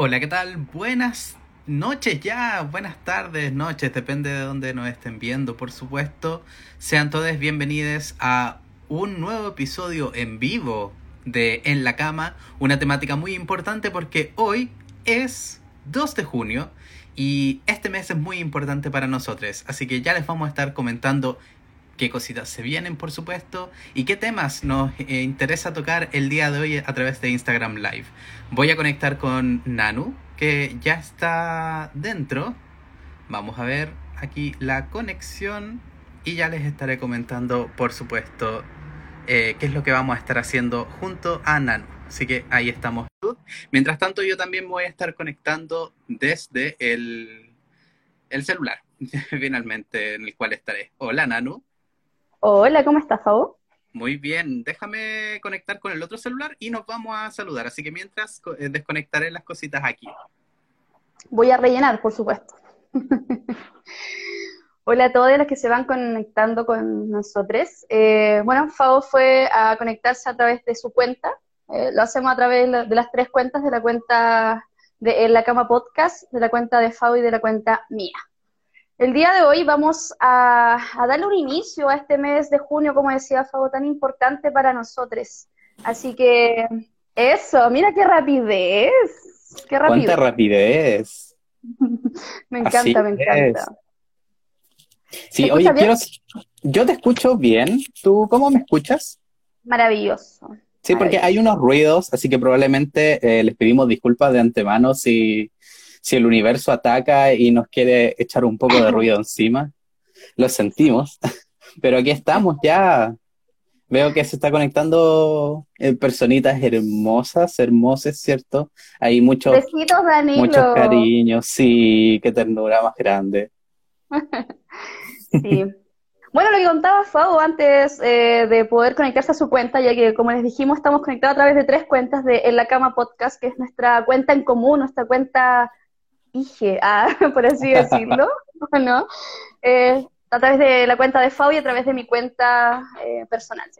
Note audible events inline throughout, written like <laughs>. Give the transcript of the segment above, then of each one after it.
Hola, ¿qué tal? Buenas noches ya, buenas tardes, noches, depende de dónde nos estén viendo, por supuesto. Sean todos bienvenidos a un nuevo episodio en vivo de En la Cama, una temática muy importante porque hoy es 2 de junio y este mes es muy importante para nosotros, así que ya les vamos a estar comentando qué cositas se vienen, por supuesto, y qué temas nos eh, interesa tocar el día de hoy a través de Instagram Live. Voy a conectar con Nanu, que ya está dentro. Vamos a ver aquí la conexión y ya les estaré comentando, por supuesto, eh, qué es lo que vamos a estar haciendo junto a Nanu. Así que ahí estamos. Mientras tanto, yo también voy a estar conectando desde el, el celular, <laughs> finalmente, en el cual estaré. Hola, Nanu. Hola, ¿cómo estás, Fabo? Muy bien, déjame conectar con el otro celular y nos vamos a saludar. Así que mientras eh, desconectaré las cositas aquí. Voy a rellenar, por supuesto. <laughs> Hola a todos los que se van conectando con nosotros. Eh, bueno, Fabo fue a conectarse a través de su cuenta. Eh, lo hacemos a través de las tres cuentas, de la cuenta de La Cama Podcast, de la cuenta de Fabo y de la cuenta mía. El día de hoy vamos a, darle un inicio a este mes de junio, como decía Fabo, tan importante para nosotros. Así que eso, mira qué rapidez. Qué rapidez. Cuánta rapidez. <laughs> me encanta, me encanta. Sí, oye, quiero, yo te escucho bien. ¿Tú cómo me escuchas? Maravilloso. Sí, porque hay unos ruidos, así que probablemente eh, les pedimos disculpas de antemano si si el universo ataca y nos quiere echar un poco de ruido encima. Lo sentimos, <laughs> pero aquí estamos ya. Veo que se está conectando eh, personitas hermosas, hermosas, ¿cierto? Hay muchos, Besitos, muchos cariños, sí, qué ternura más grande. <laughs> sí. Bueno, lo que contaba Fabo antes eh, de poder conectarse a su cuenta, ya que como les dijimos, estamos conectados a través de tres cuentas de En la Cama Podcast, que es nuestra cuenta en común, nuestra cuenta ah, <laughs> por así decirlo, <laughs> ¿no? Eh, a través de la cuenta de Fau y a través de mi cuenta eh, personal.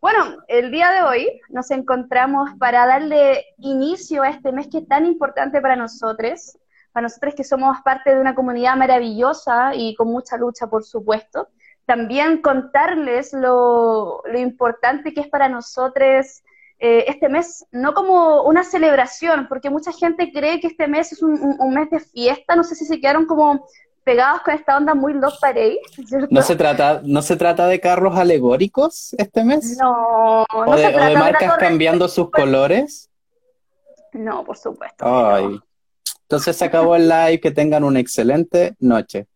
Bueno, el día de hoy nos encontramos para darle inicio a este mes que es tan importante para nosotros, para nosotros que somos parte de una comunidad maravillosa y con mucha lucha, por supuesto. También contarles lo importante que es para nosotros eh, este mes no como una celebración, porque mucha gente cree que este mes es un, mes de fiesta, no sé si se quedaron como pegados con esta onda muy Love Parade. ¿No se, trata, ¿No se trata de carros alegóricos este mes? No, no ¿O de, marcas cambiando sus colores? No, por supuesto. Ay. Entonces se acabó el live, que tengan una excelente noche.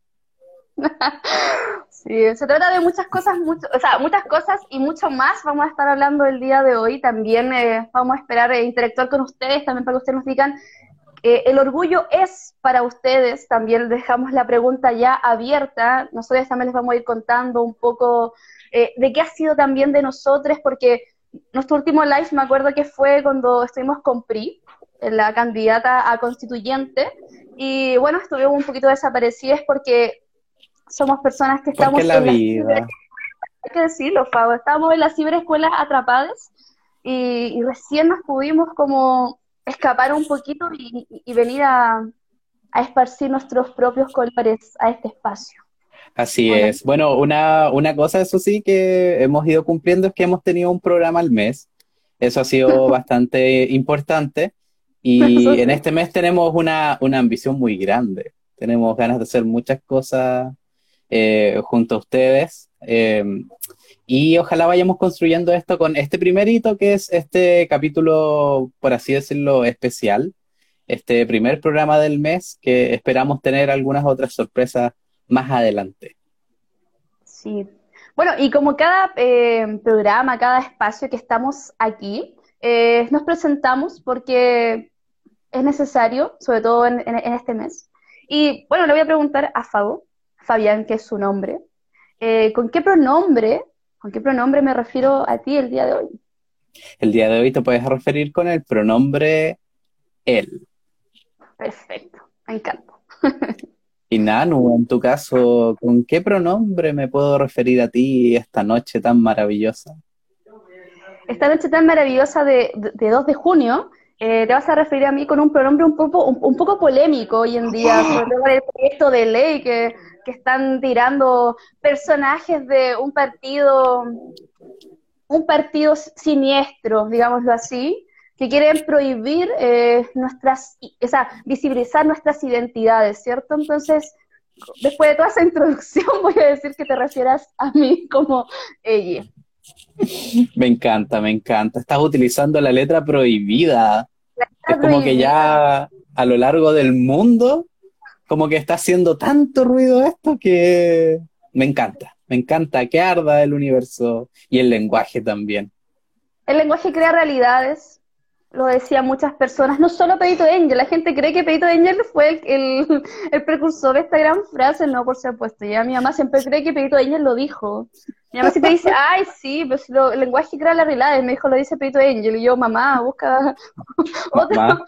<laughs> Se trata de muchas cosas, muchas cosas y mucho más vamos a estar hablando el día de hoy. También eh, vamos a esperar e interactuar con ustedes, también para que ustedes nos digan, eh, el orgullo es para ustedes, también dejamos la pregunta ya abierta, nosotros también les vamos a ir contando un poco de qué ha sido también de nosotros, porque nuestro último live me acuerdo que fue cuando estuvimos con PRI, la candidata a constituyente, y bueno, estuvimos un poquito desaparecidas porque somos personas que estamos en la vida. hay que decirlo, Fabo, estamos en la ciberescuela atrapadas y, recién nos pudimos como escapar un poquito y, venir a, esparcir nuestros propios colores a este espacio. Así es. Bueno, una, una cosa, eso sí, que hemos ido cumpliendo es que hemos tenido un programa al mes. Eso ha sido <laughs> bastante importante. Y en este mes tenemos una, una ambición muy grande. Tenemos ganas de hacer muchas cosas eh, junto a ustedes. Eh, y ojalá vayamos construyendo esto con este primer hito, que es este capítulo, por así decirlo, especial, este primer programa del mes, que esperamos tener algunas otras sorpresas más adelante. Sí. Bueno, y como cada eh, programa, cada espacio que estamos aquí, nos presentamos porque es necesario, sobre todo en, este mes. Y bueno, le voy a preguntar a Fago, Fabián, que es su nombre. Eh, ¿Con qué pronombre, con qué pronombre me refiero a ti el día de hoy? El día de hoy te puedes referir con el pronombre él. Perfecto, me encanta. <laughs> y Nanu, en tu caso, ¿con qué pronombre me puedo referir a ti esta noche tan maravillosa? Esta noche tan maravillosa de, de 2 de junio, eh, te vas a referir a mí con un pronombre un poco, un, poco polémico hoy en día, sobre todo el proyecto de ley que, que están tirando personajes de un partido, un partido siniestro, digámoslo así, que quieren prohibir eh, nuestras, o sea, visibilizar nuestras identidades, ¿cierto? Entonces, después de toda esa introducción, <laughs> voy a decir que te refieras a mí como ella. Me encanta, me encanta. Estás utilizando la letra prohibida. es como que ya a lo largo del mundo, como que está haciendo tanto ruido esto que me encanta. Me encanta que arda el universo y el lenguaje también. El lenguaje crea realidades, lo decían muchas personas, no solo Pedito Angel, la gente cree que Pedito Angel fue el, el, precursor de esta gran frase, no, por supuesto, ya mi mamá siempre cree que Pedito Angel lo dijo. Mi mamá siempre dice, ay, sí, pero si lo, el lenguaje crea la realidad, me dijo, lo dice Pedito Angel, y yo, mamá, busca otro,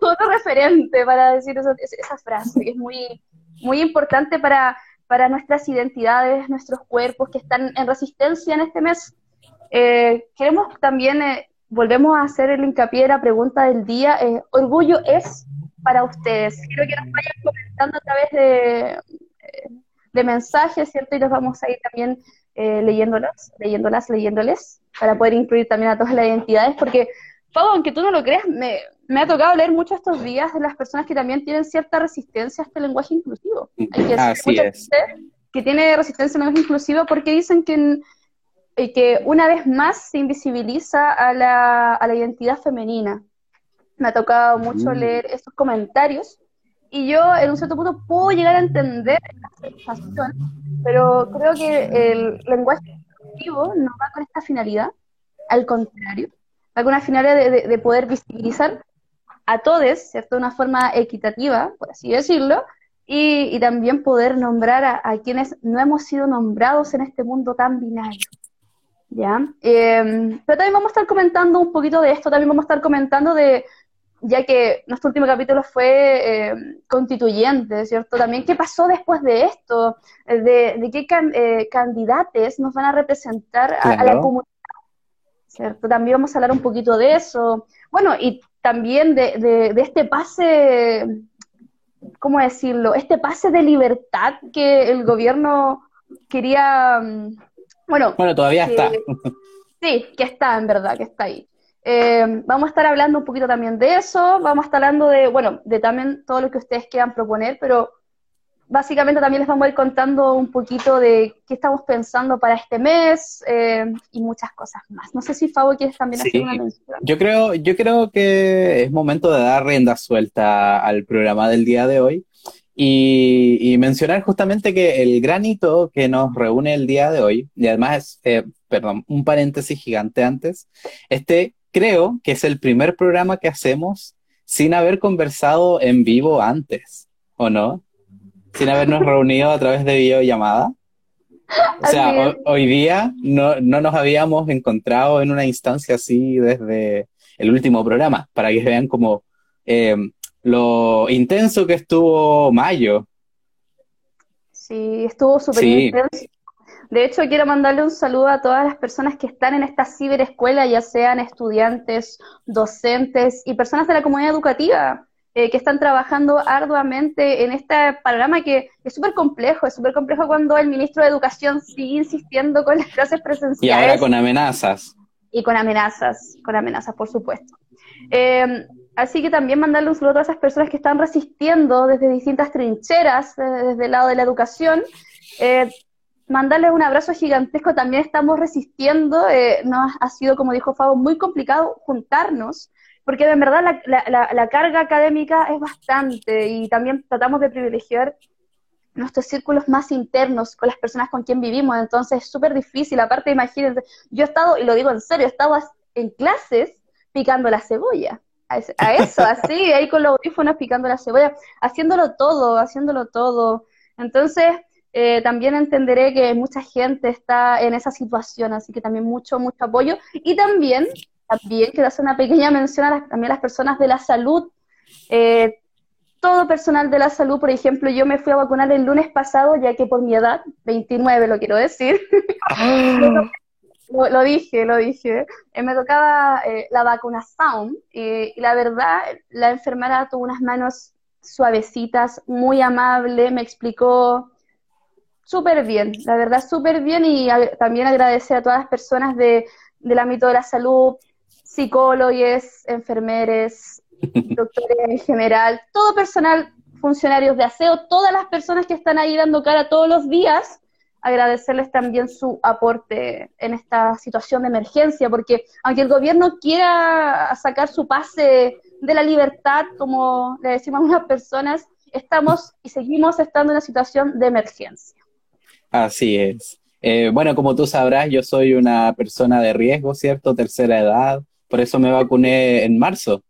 otro referente para decir esa, esa frase, que es muy, muy importante para, para nuestras identidades, nuestros cuerpos que están en resistencia en este mes. Eh, queremos también eh, volvemos a hacer el hincapié de la pregunta del día. Eh, orgullo es para ustedes. Quiero que nos vayan comentando a través de, eh, de mensajes, ¿cierto? Y los vamos a ir también eh, leyéndolos, leyéndolas, leyéndoles, para poder incluir también a todas las identidades, porque, Pablo, aunque tú no lo creas, me, me ha tocado leer mucho estos días de las personas que también tienen cierta resistencia a este lenguaje inclusivo. Hay que Así es. Que tiene resistencia al lenguaje inclusivo porque dicen que y que una vez más se invisibiliza a la, a la identidad femenina. Me ha tocado mucho mm. leer esos comentarios y yo en un cierto punto puedo llegar a entender la sensación, pero creo que el lenguaje inclusivo no va con esta finalidad, al contrario, va con la finalidad de, de, poder visibilizar a todos, ¿cierto? De una forma equitativa, por así decirlo, y, y también poder nombrar a, a, quienes no hemos sido nombrados en este mundo tan binario. ¿Ya? Em, pero también vamos a estar comentando un poquito de esto, también vamos a estar comentando de, ya que nuestro último capítulo fue em, constituyente, ¿cierto? También qué pasó después de esto, eh, de, qué eh, candidatos nos van a representar a, la comunidad, ¿cierto? También vamos a hablar un poquito de eso. Bueno, y también de, de este pase, ¿cómo decirlo? Este pase de libertad que el gobierno quería mm, bueno, bueno todavía está. Sí, que está, en verdad, que está ahí. Eh, vamos a estar hablando un poquito también de eso, vamos a estar hablando de, bueno, de también todo lo que ustedes quieran proponer, pero básicamente también les vamos a ir contando un poquito de qué estamos pensando para este mes eh, y muchas cosas más. No sé si Fabo quieres también hacer una mención. Yo creo, yo creo que es momento de dar rienda suelta al programa del día de hoy. Y, mencionar justamente que el granito que nos reúne el día de hoy, y además es, eh, perdón, un paréntesis gigante antes, este creo que es el primer programa que hacemos sin haber conversado en vivo antes, ¿o no? Sin habernos <laughs> reunido a través de videollamada. O sea, hoy día no, no, nos habíamos encontrado en una instancia así desde el último programa, para que vean como eh, lo intenso que estuvo mayo. Sí, estuvo súper intenso. De hecho, quiero mandarle un saludo a todas las personas que están en esta ciberescuela, ya sean estudiantes, docentes y personas de la comunidad educativa eh, que están trabajando arduamente en este panorama que es súper complejo, es súper complejo cuando el ministro de Educación sigue insistiendo con las clases presenciales. Y ahora con amenazas. Y con amenazas, con amenazas, por supuesto. Eh, Así que también mandarle un saludo a esas personas que están resistiendo desde distintas trincheras, eh, desde el lado de la educación. Eh, mandarles un abrazo gigantesco, también estamos resistiendo, eh, nos ha sido, como dijo Fabo, muy complicado juntarnos, porque de verdad la, carga académica es bastante y también tratamos de privilegiar nuestros círculos más internos con las personas con quien vivimos, entonces es súper difícil, aparte imagínense, yo he estado, y lo digo en serio, he estado en clases picando la cebolla, a eso, así, ahí con los audífonos picando la cebolla, haciéndolo todo, haciéndolo todo. Entonces, eh, también entenderé que mucha gente está en esa situación, así que también mucho, mucho apoyo. Y también, también quiero hacer una pequeña mención a las, también a las personas de la salud. Eh, todo personal de la salud, por ejemplo, yo me fui a vacunar el lunes pasado, ya que por mi edad, 29 lo quiero decir, <laughs> lo, dije, lo dije. Eh, me tocaba eh, la vacunación y la verdad, la enfermera tuvo unas manos suavecitas, muy amable, me explicó súper bien, la verdad súper bien y también agradecer a todas las personas de, del ámbito de la salud, psicólogos, enfermeros, <laughs> doctores en general, todo personal, funcionarios de aseo, todas las personas que están ahí dando cara todos los días, agradecerles también su aporte en esta situación de emergencia, porque aunque el gobierno quiera sacar su pase de la libertad, como le decimos a algunas personas, estamos y seguimos estando en una situación de emergencia. Así es. Eh, bueno, como tú sabrás, yo soy una persona de riesgo, ¿cierto? Tercera edad, por eso me vacuné en marzo.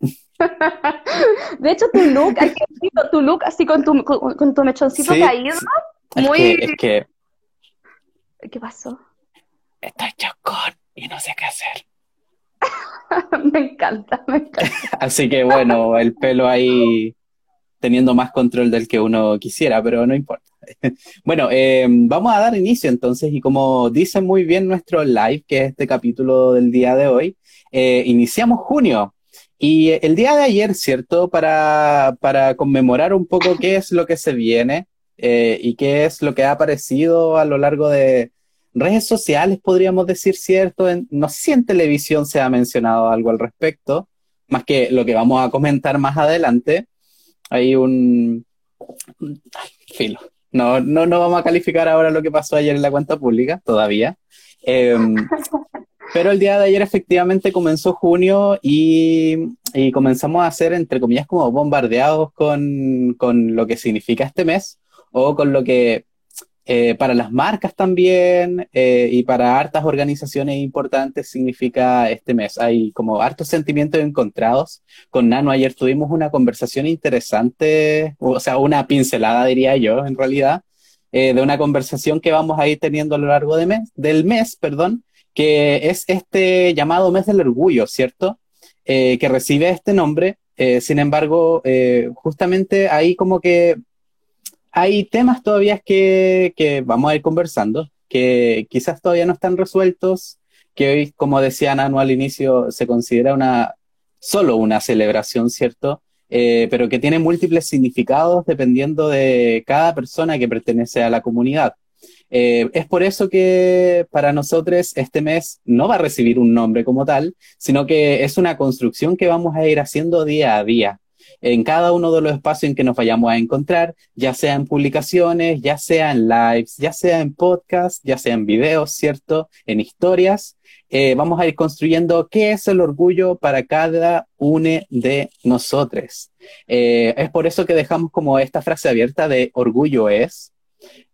<laughs> de hecho, tu look, tu look así con tu, con, tu mechoncito caído, muy... Es que, ¿Qué pasó? Estoy chocón y no sé qué hacer. <laughs> me encanta, me encanta. <laughs> así que bueno, el pelo ahí teniendo más control del que uno quisiera, pero no importa. <laughs> bueno, eh, vamos a dar inicio entonces y como dice muy bien nuestro live, que es este capítulo del día de hoy, eh, iniciamos junio. Y el día de ayer, ¿cierto? Para, para conmemorar un poco qué es lo que se viene eh, y qué es lo que ha aparecido a lo largo de redes sociales, podríamos decir, ¿cierto? no sé si en televisión se ha mencionado algo al respecto, más que lo que vamos a comentar más adelante. Hay un... filo. No, no, no vamos a calificar ahora lo que pasó ayer en la cuenta pública, todavía. Em, <laughs> pero el día de ayer efectivamente comenzó junio y, y, comenzamos a ser, entre comillas, como bombardeados con, con lo que significa este mes o con lo que eh, para las marcas también eh, y para hartas organizaciones importantes significa este mes. Hay como hartos sentimientos encontrados. Con Nano ayer tuvimos una conversación interesante, o sea, una pincelada diría yo en realidad, eh, de una conversación que vamos a ir teniendo a lo largo de mes, del mes, perdón, que es este llamado mes del orgullo, ¿cierto? que recibe este nombre. sin embargo, justamente ahí como que hay temas todavía que, que vamos a ir conversando, que quizás todavía no están resueltos, que hoy, como decía Nano al inicio, se considera una solo una celebración, ¿cierto? Eh, pero que tiene múltiples significados dependiendo de cada persona que pertenece a la comunidad. Eh, es por eso que para nosotros este mes no va a recibir un nombre como tal, sino que es una construcción que vamos a ir haciendo día a día en cada uno de los espacios en que nos vayamos a encontrar, ya sea en publicaciones, ya sea en lives, ya sea en podcasts, ya sea en videos, ¿cierto? En historias. Eh, vamos a ir construyendo qué es el orgullo para cada uno de nosotros. Eh, es por eso que dejamos como esta frase abierta de orgullo es,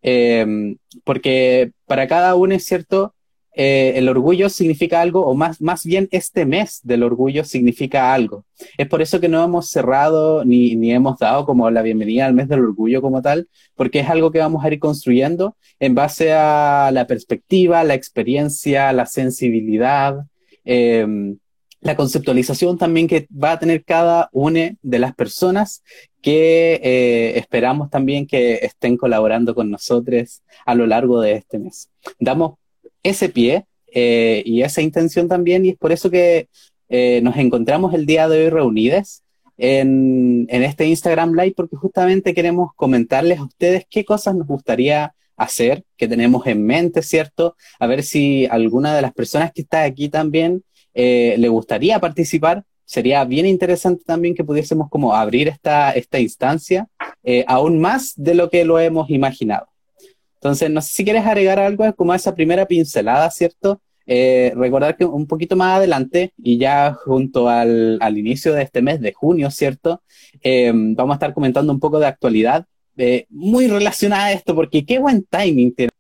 eh, porque para cada uno es cierto, eh, el orgullo significa algo, o más, más bien este mes del orgullo significa algo. Es por eso que no hemos cerrado ni, ni hemos dado como la bienvenida al mes del orgullo como tal, porque es algo que vamos a ir construyendo en base a la perspectiva, la experiencia, la sensibilidad, em, la conceptualización también que va a tener cada una de las personas que eh, esperamos también que estén colaborando con nosotros a lo largo de este mes. Damos ese pie eh, y esa intención también, y es por eso que eh, nos encontramos el día de hoy reunidas en, en, este Instagram Live, porque justamente queremos comentarles a ustedes qué cosas nos gustaría hacer, que tenemos en mente, ¿cierto? A ver si alguna de las personas que está aquí también eh, le gustaría participar. Sería bien interesante también que pudiésemos como abrir esta, esta instancia aún más de lo que lo hemos imaginado. Entonces, no sé si quieres agregar algo como esa primera pincelada, ¿cierto? Eh, recordar que un poquito más adelante y ya junto al, al inicio de este mes de junio, ¿cierto? Eh, vamos a estar comentando un poco de actualidad eh, muy relacionada a esto, porque qué buen timing tiene.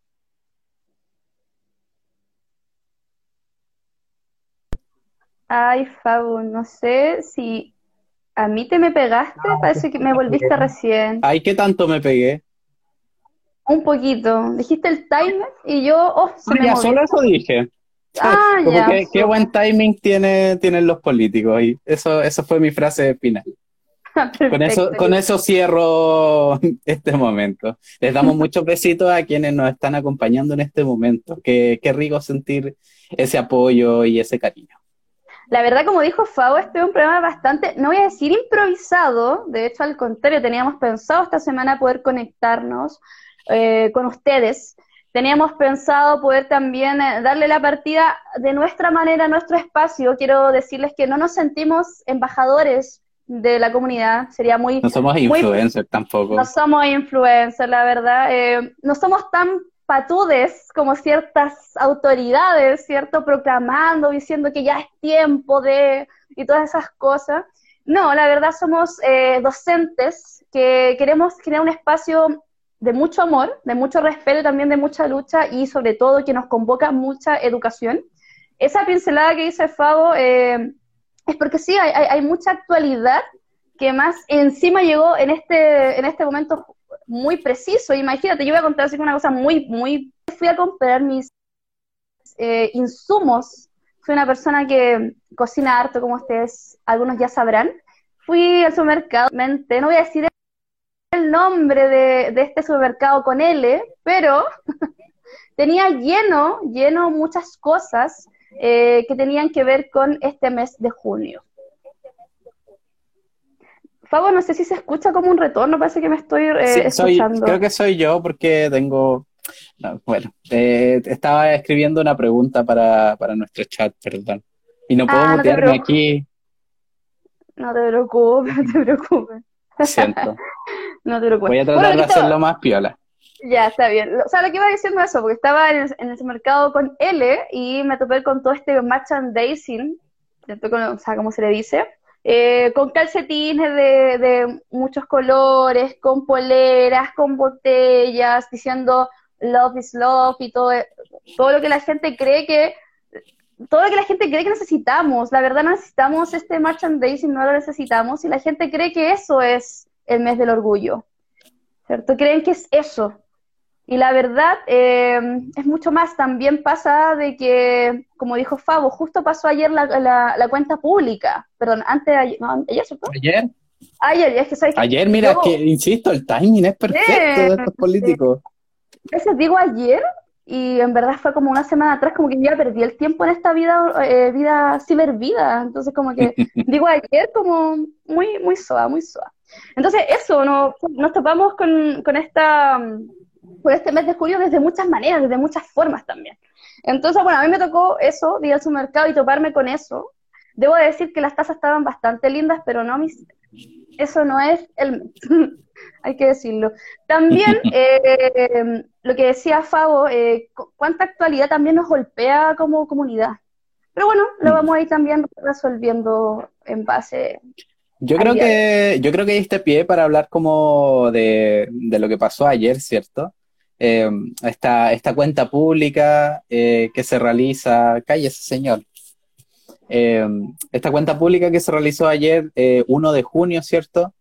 Ay, Fabu, no sé si a mí te me pegaste, parece que me volviste recién. Ay, ¿qué tanto me pegué? Un poquito. Dijiste el timer y yo, oh, se me ya, solo eso dije. Ah, ya. qué buen timing tiene, tienen los políticos y eso, eso fue mi frase final. <laughs> con, eso, con eso cierro <laughs> este momento. Les damos <laughs> muchos besitos a quienes nos están acompañando en este momento. Qué, qué rico sentir ese apoyo y ese cariño. La verdad, como dijo Fabo, este es un programa bastante, no voy a decir improvisado, de hecho al contrario, teníamos pensado esta semana poder conectarnos eh, con ustedes. Teníamos pensado poder también eh, darle la partida de nuestra manera a nuestro espacio. Quiero decirles que no nos sentimos embajadores de la comunidad, sería muy... No somos influencers tampoco. No somos influencers, la verdad. Eh, no somos tan patudes como ciertas autoridades, ¿cierto? Proclamando, diciendo que ya es tiempo de... y todas esas cosas. No, la verdad somos eh, docentes que queremos crear un espacio de mucho amor, de mucho respeto y también de mucha lucha y sobre todo que nos convoca mucha educación. Esa pincelada que dice Fabo eh, es porque sí, hay, mucha actualidad que más encima llegó en este, en este momento muy preciso. Imagínate, yo voy a contar así una cosa muy, muy... Fui a comprar mis eh, insumos. Fui una persona que cocina harto, como ustedes, algunos ya sabrán. Fui al supermercado, no voy a decir el nombre de, este supermercado con L, pero <laughs> tenía lleno, lleno muchas cosas eh, que tenían que ver con este mes de junio. Fabo, no sé si se escucha como un retorno, parece que me estoy eh, escuchando. creo que soy yo porque tengo... bueno, eh, estaba escribiendo una pregunta para, nuestro chat, perdón. Y no puedo ah, aquí. No te preocupes, <laughs> no te preocupes. Siento. <laughs> no te preocupes. Voy a tratar de hacerlo más piola. Ya, está bien. O sea, lo que iba diciendo eso, porque estaba en, en ese mercado con L y me topé con todo este merchandising, o sea, como se le dice, eh, con calcetines de, muchos colores, con poleras, con botellas, diciendo love is love y todo, todo lo que la gente cree que todo lo que la gente cree que necesitamos. La verdad no necesitamos este merchandising, no lo necesitamos y la gente cree que eso es el mes del orgullo. ¿Cierto? Creen que es eso. Y la verdad eh, es mucho más. También pasa de que, como dijo Fabo, justo pasó ayer la, la, cuenta pública. Perdón, antes de ayer, no, ayer, ¿cierto? Ayer. Ayer, es que sabes Ayer, mira, que, insisto, el timing es perfecto de estos políticos. A veces digo ayer y en verdad fue como una semana atrás, como que ya perdí el tiempo en esta vida, eh, vida cibervida. Entonces, como que <laughs> digo ayer como muy, muy suave, muy suave. Entonces, eso, no, nos topamos con, con esta por este mes de julio desde muchas maneras, desde muchas formas también. Entonces, bueno, a mí me tocó eso, ir al supermercado y toparme con eso. Debo decir que las tazas estaban bastante lindas, pero no mis... Eso no es el... <laughs> Hay que decirlo. También, <laughs> eh, lo que decía Fabo, eh, cuánta actualidad también nos golpea como comunidad. Pero bueno, lo mm. vamos a ir también resolviendo en base yo creo que yo creo que diste pie para hablar como de, de lo que pasó ayer, ¿cierto? eh, esta, esta, cuenta pública que se realiza, cállese señor, eh, esta cuenta pública que se realizó ayer, 1 eh, de junio, ¿cierto?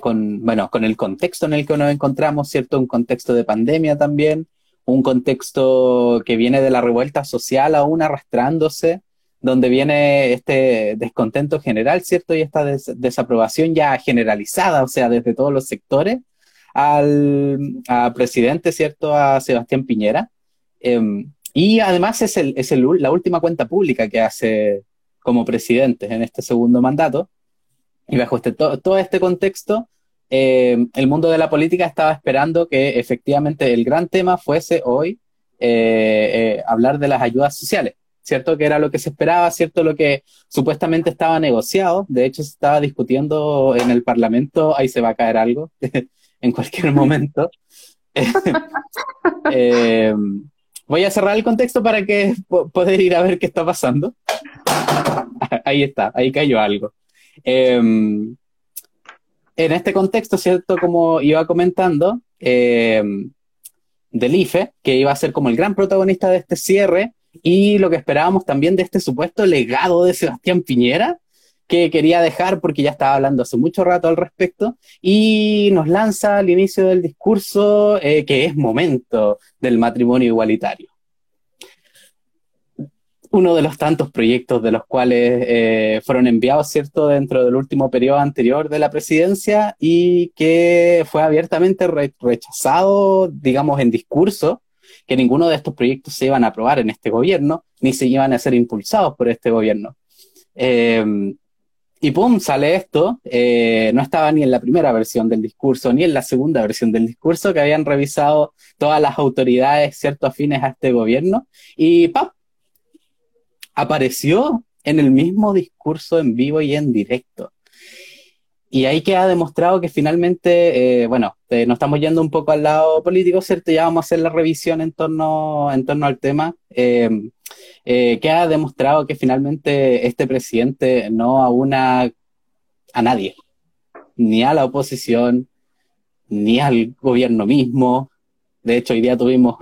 con, bueno, con el contexto en el que nos encontramos, ¿cierto? Un contexto de pandemia también, un contexto que viene de la revuelta social aún arrastrándose, donde viene este descontento general, ¿cierto? Y esta desaprobación ya generalizada, o sea, desde todos los sectores, al presidente, ¿cierto? A Sebastián Piñera. Em, y además es, el, es el, la última cuenta pública que hace como presidente en este segundo mandato. Y bajo este, todo este contexto, em, el mundo de la política estaba esperando que efectivamente el gran tema fuese hoy eh, eh, hablar de las ayudas sociales, ¿cierto? Que era lo que se esperaba, ¿cierto? Lo que supuestamente estaba negociado. De hecho, se estaba discutiendo en el Parlamento, ahí se va a caer algo. <laughs> en cualquier momento. <laughs> <laughs> Eh, voy a cerrar el contexto para que poder ir a ver qué está pasando. <laughs> ahí está, ahí cayó algo. Em, en este contexto, ¿cierto? Como iba comentando, em, del IFE, que iba a ser como el gran protagonista de este cierre, y lo que esperábamos también de este supuesto legado de Sebastián Piñera, que quería dejar porque ya estaba hablando hace mucho rato al respecto y nos lanza al inicio del discurso eh, que es momento del matrimonio igualitario. uno de los tantos proyectos de los cuales eh, fueron enviados, ¿cierto?, dentro del último periodo anterior de la presidencia y que fue abiertamente rechazado, digamos, en discurso, que ninguno de estos proyectos se iban a aprobar en este gobierno, ni se iban a ser impulsados por este gobierno. Eh, y pum, sale esto. Eh, no estaba ni en la primera versión del discurso, ni en la segunda versión del discurso que habían revisado todas las autoridades, cierto, afines a este gobierno. Y ¡pap! Apareció en el mismo discurso en vivo y en directo. Y ahí queda demostrado que finalmente, eh, bueno, eh, nos estamos yendo un poco al lado político, ¿cierto? Ya vamos a hacer la revisión en torno, en torno al tema. Eh, eh, queda demostrado que finalmente este presidente no aúna a nadie, ni a la oposición, ni al gobierno mismo. De hecho, hoy día tuvimos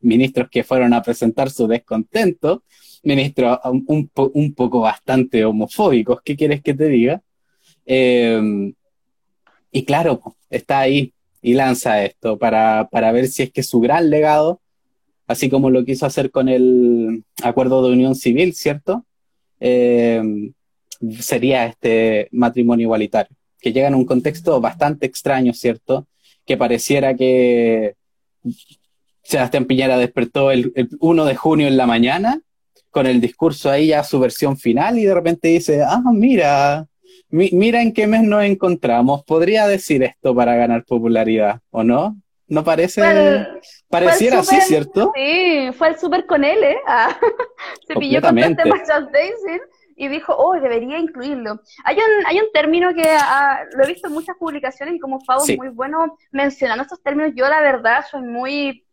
ministros que fueron a presentar su descontento, ministros un, un poco bastante homofóbicos, ¿qué quieres que te diga? Em, y claro, está ahí y lanza esto para, para, ver si es que su gran legado, así como lo quiso hacer con el acuerdo de unión civil, ¿cierto? Em, sería este matrimonio igualitario, que llega en un contexto bastante extraño, ¿cierto? Que pareciera que Sebastián Piñera despertó el, el 1 de junio en la mañana con el discurso ahí ya su versión final y de repente dice, ah, mira, mira en qué mes nos encontramos. Podría decir esto para ganar popularidad, ¿o no? ¿No parece? pareciera así, ¿cierto? Sí, fue el super con él, ¿eh? Ah, <laughs> se pilló con este Daisy y dijo, oh, debería incluirlo. Hay un, hay un término que ah, lo he visto en muchas publicaciones y como Fabo es muy bueno mencionando estos términos, yo la verdad soy muy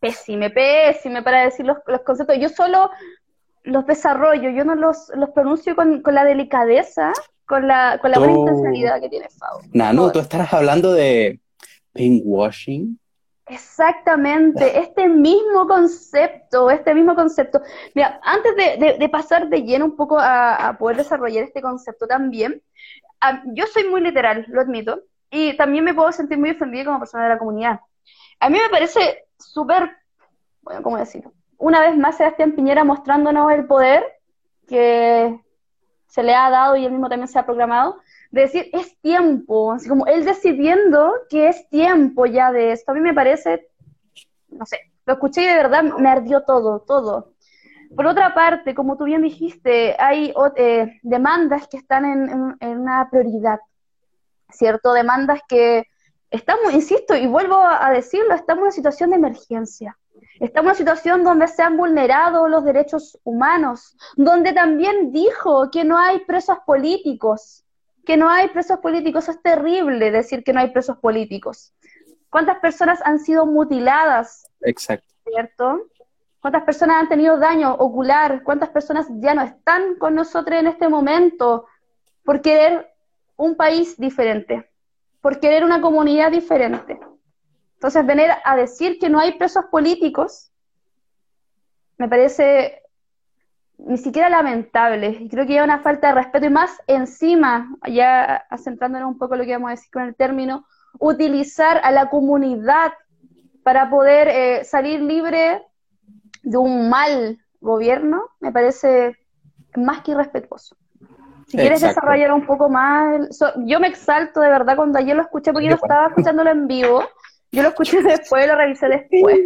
pésime, pésime para decir los, los conceptos. Yo solo los desarrollo, yo no los, los pronuncio con, con la delicadeza, con la, con la buena intencionalidad que tiene Fau. no, tú estarás hablando de pinkwashing. Exactamente, este mismo concepto, este mismo concepto. Mira, antes de, de, pasar de lleno un poco a, a, poder desarrollar este concepto también, yo soy muy literal, lo admito, y también me puedo sentir muy ofendida como persona de la comunidad. A mí me parece súper, bueno, ¿cómo decirlo? Una vez más Sebastián Piñera mostrándonos el poder que se le ha dado y él mismo también se ha programado, de decir, es tiempo, así como él decidiendo que es tiempo ya de esto. A mí me parece, no sé, lo escuché y de verdad me ardió todo, todo. Por otra parte, como tú bien dijiste, hay eh, demandas que están en, en, una prioridad, ¿cierto? Demandas que estamos, insisto, y vuelvo a decirlo, estamos en situación de emergencia. Estamos en una situación donde se han vulnerado los derechos humanos, donde también dijo que no hay presos políticos, que no hay presos políticos. Es terrible decir que no hay presos políticos. ¿Cuántas personas han sido mutiladas? Exacto. ¿Cierto? ¿Cuántas personas han tenido daño ocular? ¿Cuántas personas ya no están con nosotros en este momento por querer un país diferente, por querer una comunidad diferente? Entonces, venir a decir que no hay presos políticos me parece ni siquiera lamentable. Y creo que hay una falta de respeto y más encima, ya asentándonos un poco lo que vamos a decir con el término, utilizar a la comunidad para poder eh, salir libre de un mal gobierno, me parece más que irrespetuoso. Si quieres desarrollar un poco más, yo me exalto de verdad cuando ayer lo escuché porque yo estaba escuchándolo en vivo yo lo escuché después, lo revisé después.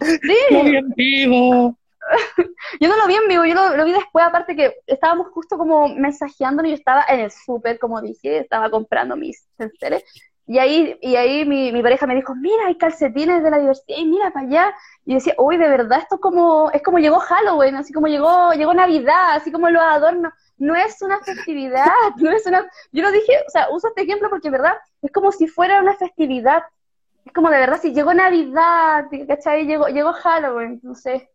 <laughs> sí. Lo vi en vivo. <laughs> yo no lo vi en vivo, yo lo, vi después, aparte que estábamos justo como mensajeando y yo estaba en el súper, como dije, estaba comprando mis senseres. Y ahí, y ahí mi, mi, pareja me dijo, mira, hay calcetines de la diversidad, y mira para allá. Y decía, uy, de verdad, esto como, es como llegó Halloween, así como llegó, llegó Navidad, así como los adornos. No es una festividad, <laughs> no es una... Yo lo dije, o sea, uso este ejemplo porque, ¿verdad? Es como si fuera una festividad es como de verdad, si llegó Navidad, ¿cachai? Llegó, llegó Halloween, no sé.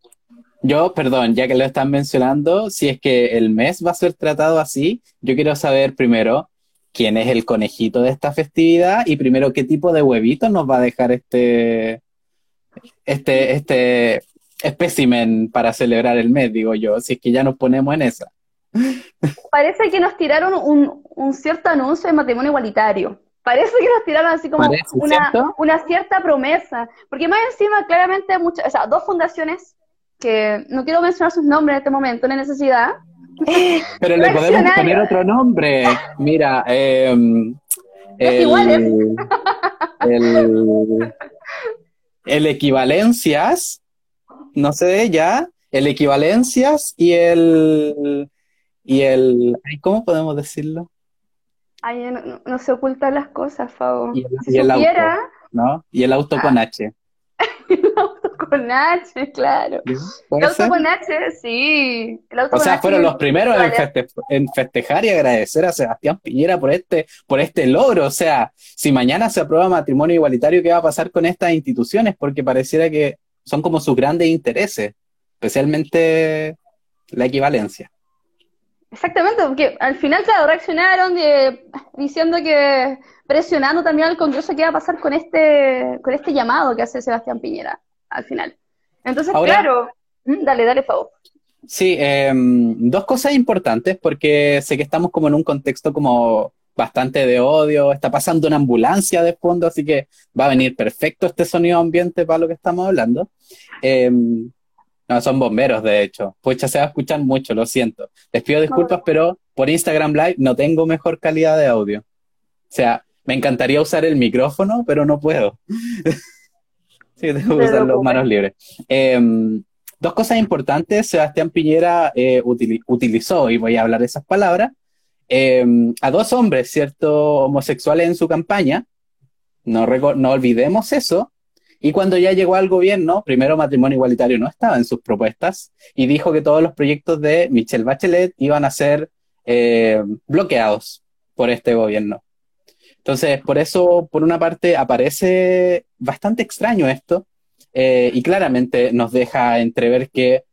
Yo, perdón, ya que lo están mencionando, si es que el mes va a ser tratado así, yo quiero saber primero quién es el conejito de esta festividad y primero qué tipo de huevitos nos va a dejar este, este, este espécimen para celebrar el mes, digo yo, si es que ya nos ponemos en esa. Parece que nos tiraron un, un cierto anuncio de matrimonio igualitario parece que nos tiraron así como una, una, cierta promesa, porque más encima claramente muchas, o sea, dos fundaciones que no quiero mencionar sus nombres en este momento, no hay necesidad. <laughs> Pero le podemos poner otro nombre. Mira, eh, el, el, el, equivalencias, no sé ya, el equivalencias y el y el ¿cómo podemos decirlo? Ay, no, se ocultan las cosas, Fabo. Y el, y el auto, ¿no? Y el auto con H. <laughs> el auto con H, claro. El auto con H, sí. o sea, fueron los primeros en, festejar y agradecer a Sebastián Piñera por este, por este logro. O sea, si mañana se aprueba matrimonio igualitario, ¿qué va a pasar con estas instituciones? Porque pareciera que son como sus grandes intereses, especialmente la equivalencia. Exactamente, porque al final, claro, reaccionaron diciendo que presionando también al Congreso qué va a pasar con este, con este llamado que hace Sebastián Piñera al final. Entonces, claro, mm, dale, dale, favor. Sí, em, dos cosas importantes, porque sé que estamos como en un contexto como bastante de odio, está pasando una ambulancia de fondo, así que va a venir perfecto este sonido ambiente para lo que estamos hablando. Em, no, son bomberos, de hecho. Pucha, se va a escuchar mucho, lo siento. Les pido disculpas, pero por Instagram Live no tengo mejor calidad de audio. O sea, me encantaría usar el micrófono, pero no puedo. <laughs> sí, tengo que usar las manos libres. Em, dos cosas importantes. Sebastián Piñera eh, utilizó, y voy a hablar de esas palabras, em, a dos hombres, ¿cierto? Homosexuales en su campaña. No, no olvidemos eso. Y cuando ya llegó al gobierno, primero matrimonio igualitario no estaba en sus propuestas y dijo que todos los proyectos de Michelle Bachelet iban a ser eh, bloqueados por este gobierno. Entonces, por eso, por una parte, aparece bastante extraño esto eh, y claramente nos deja entrever que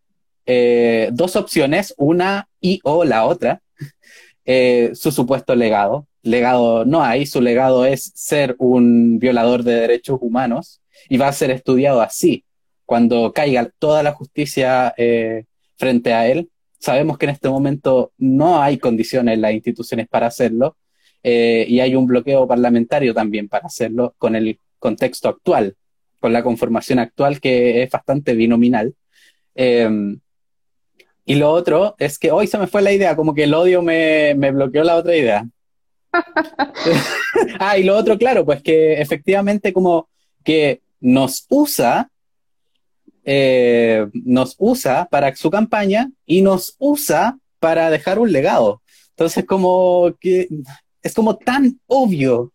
eh, dos opciones, una y o la otra, <laughs> eh, su supuesto legado. Legado no hay, su legado es ser un violador de derechos humanos y va a ser estudiado así. Cuando caiga toda la justicia frente a él, sabemos que en este momento no hay condiciones en las instituciones para hacerlo, eh, y hay un bloqueo parlamentario también para hacerlo con el contexto actual, con la conformación actual que es bastante binominal. Em, y lo otro es que hoy se me fue la idea, como que el odio me, me bloqueó la otra idea. <laughs> <laughs> ah, y lo otro, claro, pues que efectivamente como que nos usa, eh, nos usa para su campaña y nos usa para dejar un legado. Entonces, como que es como tan obvio,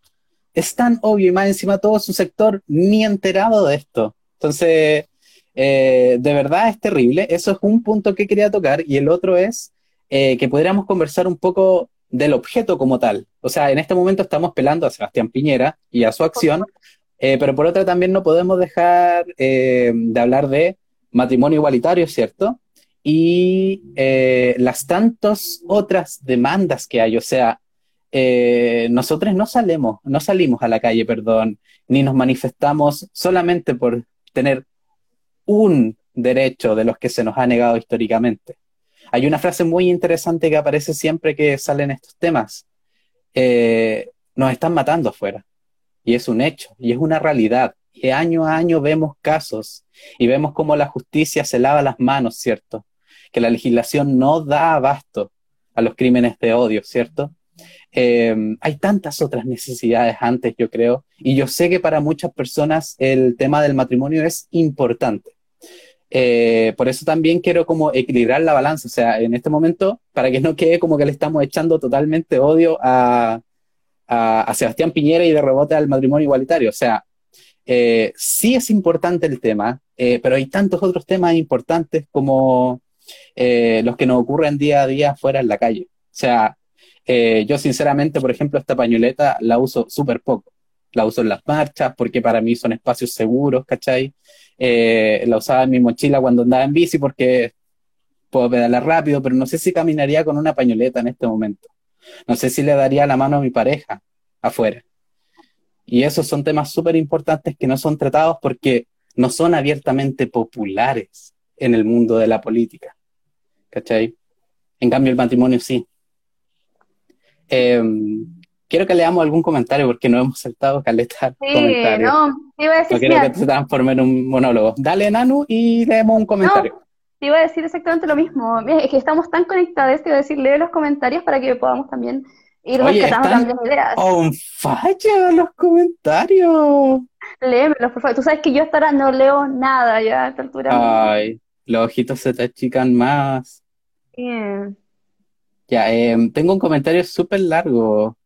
es tan obvio y más encima todo su sector ni enterado de esto. Entonces, eh, de verdad es terrible. Eso es un punto que quería tocar y el otro es eh, que podríamos conversar un poco del objeto como tal. O sea, en este momento estamos pelando a Sebastián Piñera y a su acción, eh, pero por otra también no podemos dejar de hablar de matrimonio igualitario, ¿cierto? Y las tantas otras demandas que hay. O sea, eh, nosotros no salimos, no salimos a la calle, perdón, ni nos manifestamos solamente por tener un derecho de los que se nos ha negado históricamente. Hay una frase muy interesante que aparece siempre que salen estos temas. Eh, nos están matando afuera. Y es un hecho, y es una realidad. Y año a año vemos casos y vemos cómo la justicia se lava las manos, ¿cierto? Que la legislación no da abasto a los crímenes de odio, ¿cierto? Eh, hay tantas otras necesidades antes, yo creo, y yo sé que para muchas personas el tema del matrimonio es importante. Eh, por eso también quiero como equilibrar la balanza, o sea, en este momento, para que no quede como que le estamos echando totalmente odio a, a, Sebastián Piñera y de rebote al matrimonio igualitario, o sea, eh, sí es importante el tema, pero hay tantos otros temas importantes como los que nos ocurren día a día fuera en la calle. O sea, eh, yo sinceramente, por ejemplo, esta pañoleta la uso súper poco. La uso en las marchas porque para mí son espacios seguros, ¿cachai? Eh, la usaba en mi mochila cuando andaba en bici porque puedo pedalar rápido, pero no sé si caminaría con una pañoleta en este momento. No sé si le daría la mano a mi pareja afuera. Y esos son temas súper importantes que no son tratados porque no son abiertamente populares en el mundo de la política. ¿Cachai? En cambio, el matrimonio sí. Em, quiero que leamos algún comentario porque no hemos saltado caleta sí, No, iba a decir, no quiero que se transforme en un monólogo. Dale, Nanu, y leemos un comentario. Te iba a decir exactamente lo mismo. Es que estamos tan conectados, te iba a decir, lee los comentarios para que podamos también ir rescatando también ideas. on fire los comentarios. Léemelos, por favor. Tú sabes que yo hasta ahora no leo nada ya a esta altura. Ay, los ojitos se te achican más. Bien. Ya, em, tengo un comentario súper largo.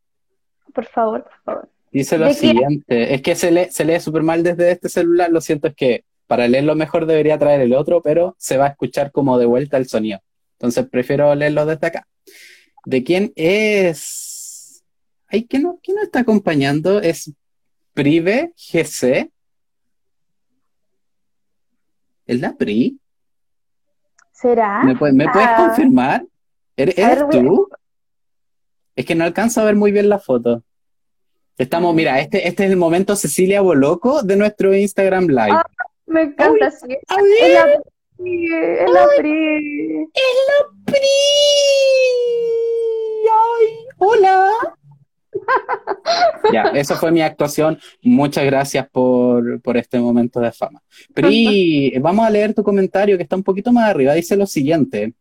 Por favor, por favor. Dice lo siguiente, es que se lee, se lee súper mal desde este celular, lo siento, es que para leerlo mejor debería traer el otro, pero se va a escuchar como de vuelta el sonido. Entonces prefiero leerlo desde acá. ¿De quién es? Ay, ¿quién no, quién nos está acompañando? ¿Es Prive GC? ¿Es la Pri? ¿Será? ¿Me, puede- me puedes Ah, confirmar? ¿Eres, a ver, eres a- tú? Es que no alcanzo a ver muy bien la foto. Estamos, mira, este, este es el momento Cecilia Boloco de nuestro Instagram Live. Ah, Me encanta, sí. A Es ver, la Pri, es la Pri. es la Pri. Ay, hola. <laughs> Ya, eso fue mi actuación. Muchas gracias por, por este momento de fama. Pri, vamos a leer tu comentario que está un poquito más arriba. Dice lo siguiente.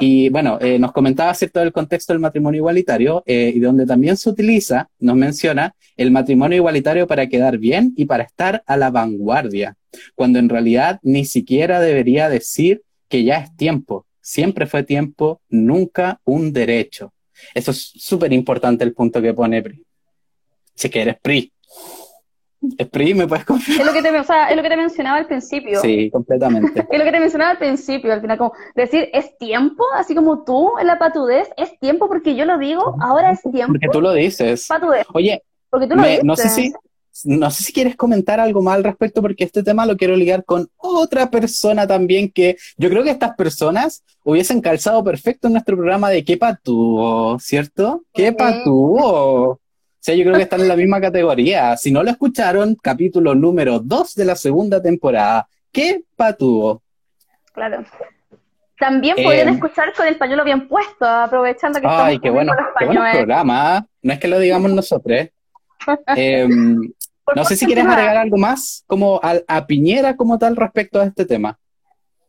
Y bueno, eh, nos comentaba cierto del contexto del matrimonio igualitario eh, y donde también se utiliza, nos menciona, el matrimonio igualitario para quedar bien y para estar a la vanguardia, cuando en realidad ni siquiera debería decir que ya es tiempo. Siempre fue tiempo, nunca un derecho. Eso es súper importante el punto que pone Pri. Si que eres Pri. ¿Es Pri? ¿Me puedes confirmar? Es lo que te, o sea, es lo que te mencionaba al principio. Sí, completamente. <laughs> Es lo que te mencionaba al principio, al final, como decir, es tiempo, así como tú en la patudez, es tiempo porque yo lo digo, ahora es tiempo, Porque tú lo dices. patudez, Oye, porque tú lo me- dices. no sé si, no sé si quieres comentar algo más al respecto, porque este tema lo quiero ligar con otra persona también que yo creo que estas personas hubiesen calzado perfecto en nuestro programa de qué patúo, ¿cierto? ¿Qué patúo? O sea, yo creo que están en la misma categoría. Si no lo escucharon, capítulo número 2 de la segunda temporada. ¿Qué patúo? Claro. También podrían Eh, escuchar con el pañuelo bien puesto, aprovechando que estamos Ay, qué bueno, los qué buenos pañuelos. programas. ¿eh? No es que lo digamos nosotros. ¿eh? <laughs> Em, no sé si quieres agregar algo más como a, a Piñera como tal respecto a este tema.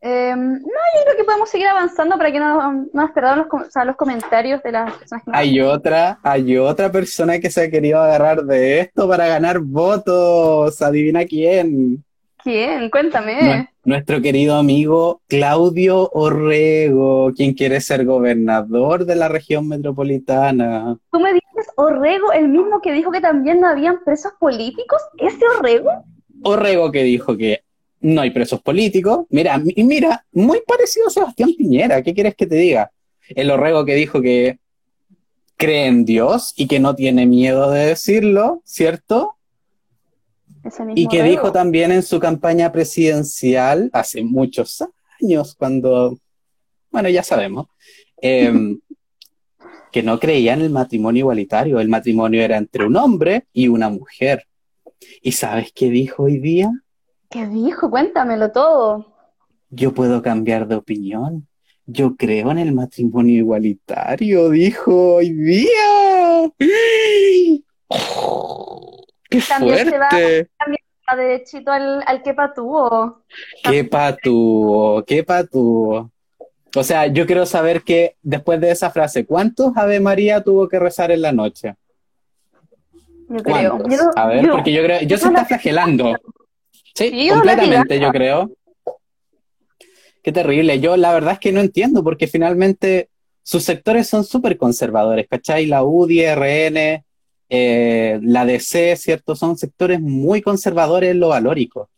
Eh, no, yo creo que podemos seguir avanzando para que no, no nos perdamos los, o sea, los comentarios de las personas que nos Hay otra, hay otra persona que se ha querido agarrar de esto para ganar votos. Adivina quién. ¿Quién? Cuéntame. Nue- Nuestro querido amigo Claudio Orrego, quien quiere ser gobernador de la región metropolitana. Tú me dices Orrego, el mismo que dijo que también no habían presos políticos, ¿ese Orrego? Orrego que dijo que no hay presos políticos. Mira, y mira, muy parecido a Sebastián Piñera. ¿Qué quieres que te diga? El Orrego que dijo que cree en Dios y que no tiene miedo de decirlo, ¿cierto? Y que Orrego. dijo también en su campaña presidencial hace muchos años, cuando, bueno, ya sabemos, em, <laughs> que no creía en el matrimonio igualitario. El matrimonio era entre un hombre y una mujer. ¿Y sabes qué dijo hoy día? ¿Qué dijo? Cuéntamelo todo. Yo puedo cambiar de opinión. Yo creo en el matrimonio igualitario, dijo hoy día. ¡Qué También se va- fuerte! A derechito al, al que patúo. ¡Qué patúo! ¡Qué patúo! O sea, yo quiero saber que después de esa frase, ¿cuántos Ave María tuvo que rezar en la noche? Yo creo. A ver, yo- porque yo creo, yo se la- está flagelando. Sí, completamente, yo creo. Qué terrible. Yo la verdad es que no entiendo, porque finalmente sus sectores son súper conservadores, ¿cachai? La UDI, RN, eh, la DC, ¿cierto? Son sectores muy conservadores en lo valórico.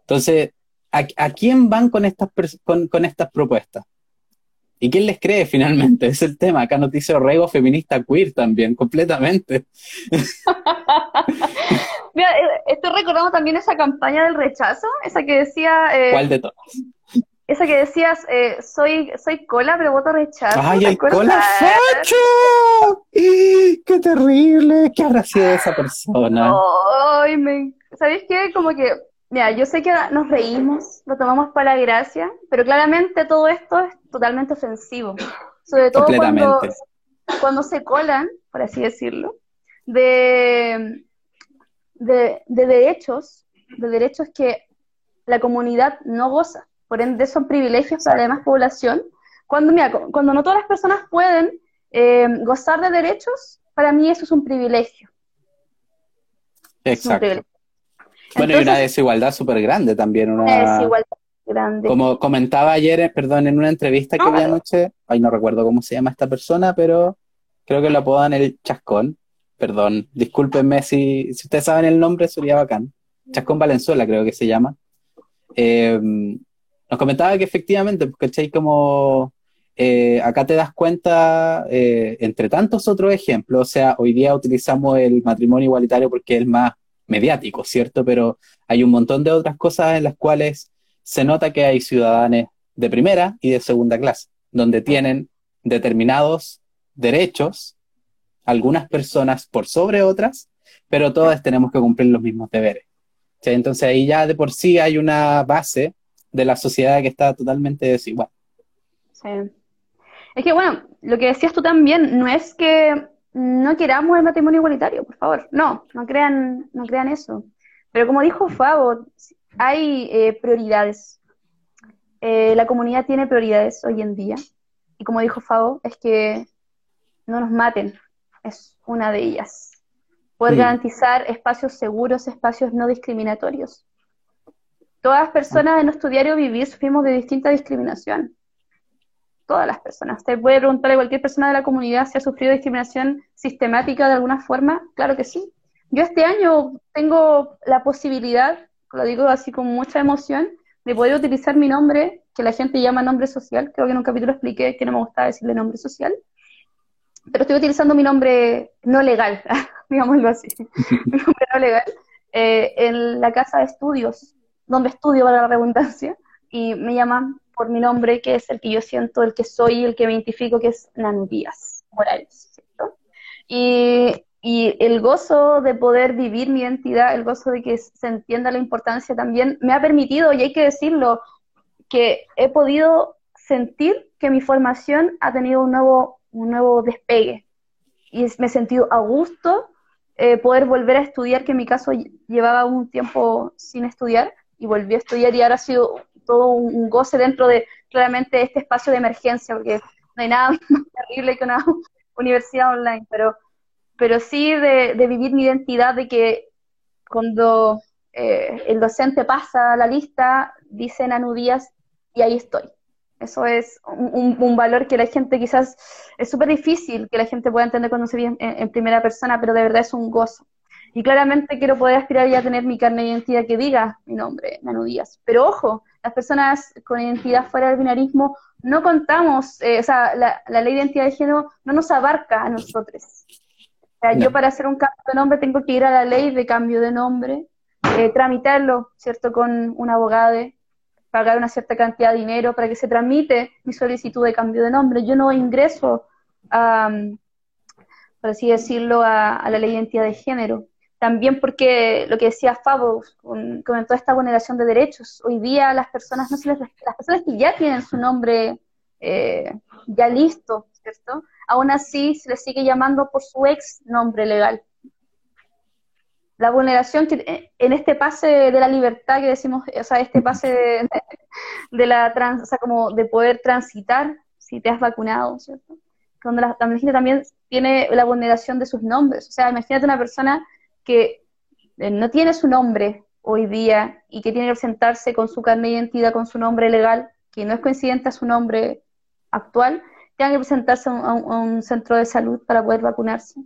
Entonces, ¿a, a quién van con estas, con, con estas propuestas? ¿Y quién les cree <laughs> finalmente? Es el tema. Acá nos dice Orrego, feminista queer también, completamente. <laughs> Mira, eh, estoy recordando también esa campaña del rechazo, esa que decía, eh, ¿Cuál de todas? esa que decías, eh, soy, soy cola, pero voto rechazo. ¡Ay, ¿te el cola facho! ¡Eh, ¡Qué terrible! ¿Qué habrá sido esa persona? Ay, me... ¿Sabéis qué? Como que, mira, yo sé que nos reímos, lo tomamos para la gracia, pero claramente todo esto es totalmente ofensivo. Sobre todo cuando, cuando se colan, por así decirlo, de, de, de derechos, de derechos que la comunidad no goza. por ende son privilegios para la demás población. Cuando, mira, cuando no todas las personas pueden eh, gozar de derechos, para mí eso es un privilegio. Exacto. bueno, y una desigualdad súper grande también. Una desigualdad grande. Como comentaba ayer, eh, perdón, en una entrevista que vi anoche, ay, no recuerdo cómo se llama esta persona, pero creo que lo apodan el Chascón. Perdón, discúlpenme si, si ustedes saben el nombre, sería bacán. Chascón Valenzuela creo que se llama. Eh, nos comentaba que efectivamente, porque Como eh, acá te das cuenta, eh, entre tantos otros ejemplos, o sea, hoy día utilizamos el matrimonio igualitario porque es más mediático, ¿cierto? Pero hay un montón de otras cosas en las cuales se nota que hay ciudadanos de primera y de segunda clase, donde tienen determinados derechos, algunas personas por sobre otras, pero todas tenemos que cumplir los mismos deberes. Entonces ahí ya de por sí hay una base de la sociedad que está totalmente desigual. Sí. Es que bueno, lo que decías tú también, no es que no queramos el matrimonio igualitario, por favor. No, no crean, no crean eso. Pero como dijo Fabo, hay eh, prioridades. Eh, la comunidad tiene prioridades hoy en día. Y como dijo Fabo, es que no nos maten. Es una de ellas. Poder mm. garantizar espacios seguros, espacios no discriminatorios. Todas las personas en nuestro diario vivir sufrimos de distinta discriminación. Todas las personas. Usted puede preguntarle a cualquier persona de la comunidad si ha sufrido discriminación sistemática de alguna forma. Claro que sí. Yo este año tengo la posibilidad, lo digo así con mucha emoción, de poder utilizar mi nombre, que la gente llama nombre social. Creo que en un capítulo expliqué que no me gustaba decirle nombre social. Pero estoy utilizando mi nombre no legal, <laughs> digámoslo así, <laughs> mi nombre no legal, eh, en la casa de estudios donde estudio para la redundancia, y me llaman por mi nombre, que es el que yo siento, el que soy, el que me identifico, que es Nanu Díaz Morales, ¿cierto? Y, y el gozo de poder vivir mi identidad, el gozo de que se entienda la importancia también, me ha permitido, y hay que decirlo, que he podido sentir que mi formación ha tenido un nuevo, un nuevo despegue. Y me he sentido a gusto eh, poder volver a estudiar, que en mi caso llevaba un tiempo sin estudiar, y volví a estudiar y ahora ha sido todo un goce dentro de claramente este espacio de emergencia, porque no hay nada <laughs> más terrible que una universidad online, pero, pero sí de, vivir mi identidad, de que cuando eh, el docente pasa la lista, dice Nanu Díaz, y ahí estoy. Eso es un, valor que la gente quizás es súper difícil que la gente pueda entender cuando se ve en, primera persona, pero de verdad es un gozo. Y claramente quiero poder aspirar ya a tener mi carne de identidad que diga mi nombre, Nanu Díaz. Pero ojo, las personas con identidad fuera del binarismo no contamos, eh, o sea, la, ley de identidad de género no nos abarca a nosotros. O sea, yo para hacer un cambio de nombre tengo que ir a la ley de cambio de nombre, eh, tramitarlo, ¿cierto?, con un abogado, pagar una cierta cantidad de dinero para que se tramite mi solicitud de cambio de nombre. Yo no ingreso, a, por así decirlo, a la ley de identidad de género. También porque lo que decía Fabo, toda esta vulneración de derechos, hoy día las personas no se les las personas que ya tienen su nombre eh, ya listo, ¿cierto? Aún así se les sigue llamando por su ex nombre legal. La vulneración que eh, en este pase de la libertad que decimos, o sea, este pase de, la trans, o sea, como de poder transitar si te has vacunado, ¿cierto? Cuando la, gente también tiene la vulneración de sus nombres. O sea, imagínate una persona que eh, no tiene su nombre hoy día y que tiene que presentarse con su carne de identidad, con su nombre legal, que no es coincidente a su nombre actual, tenga que presentarse a un, centro de salud para poder vacunarse,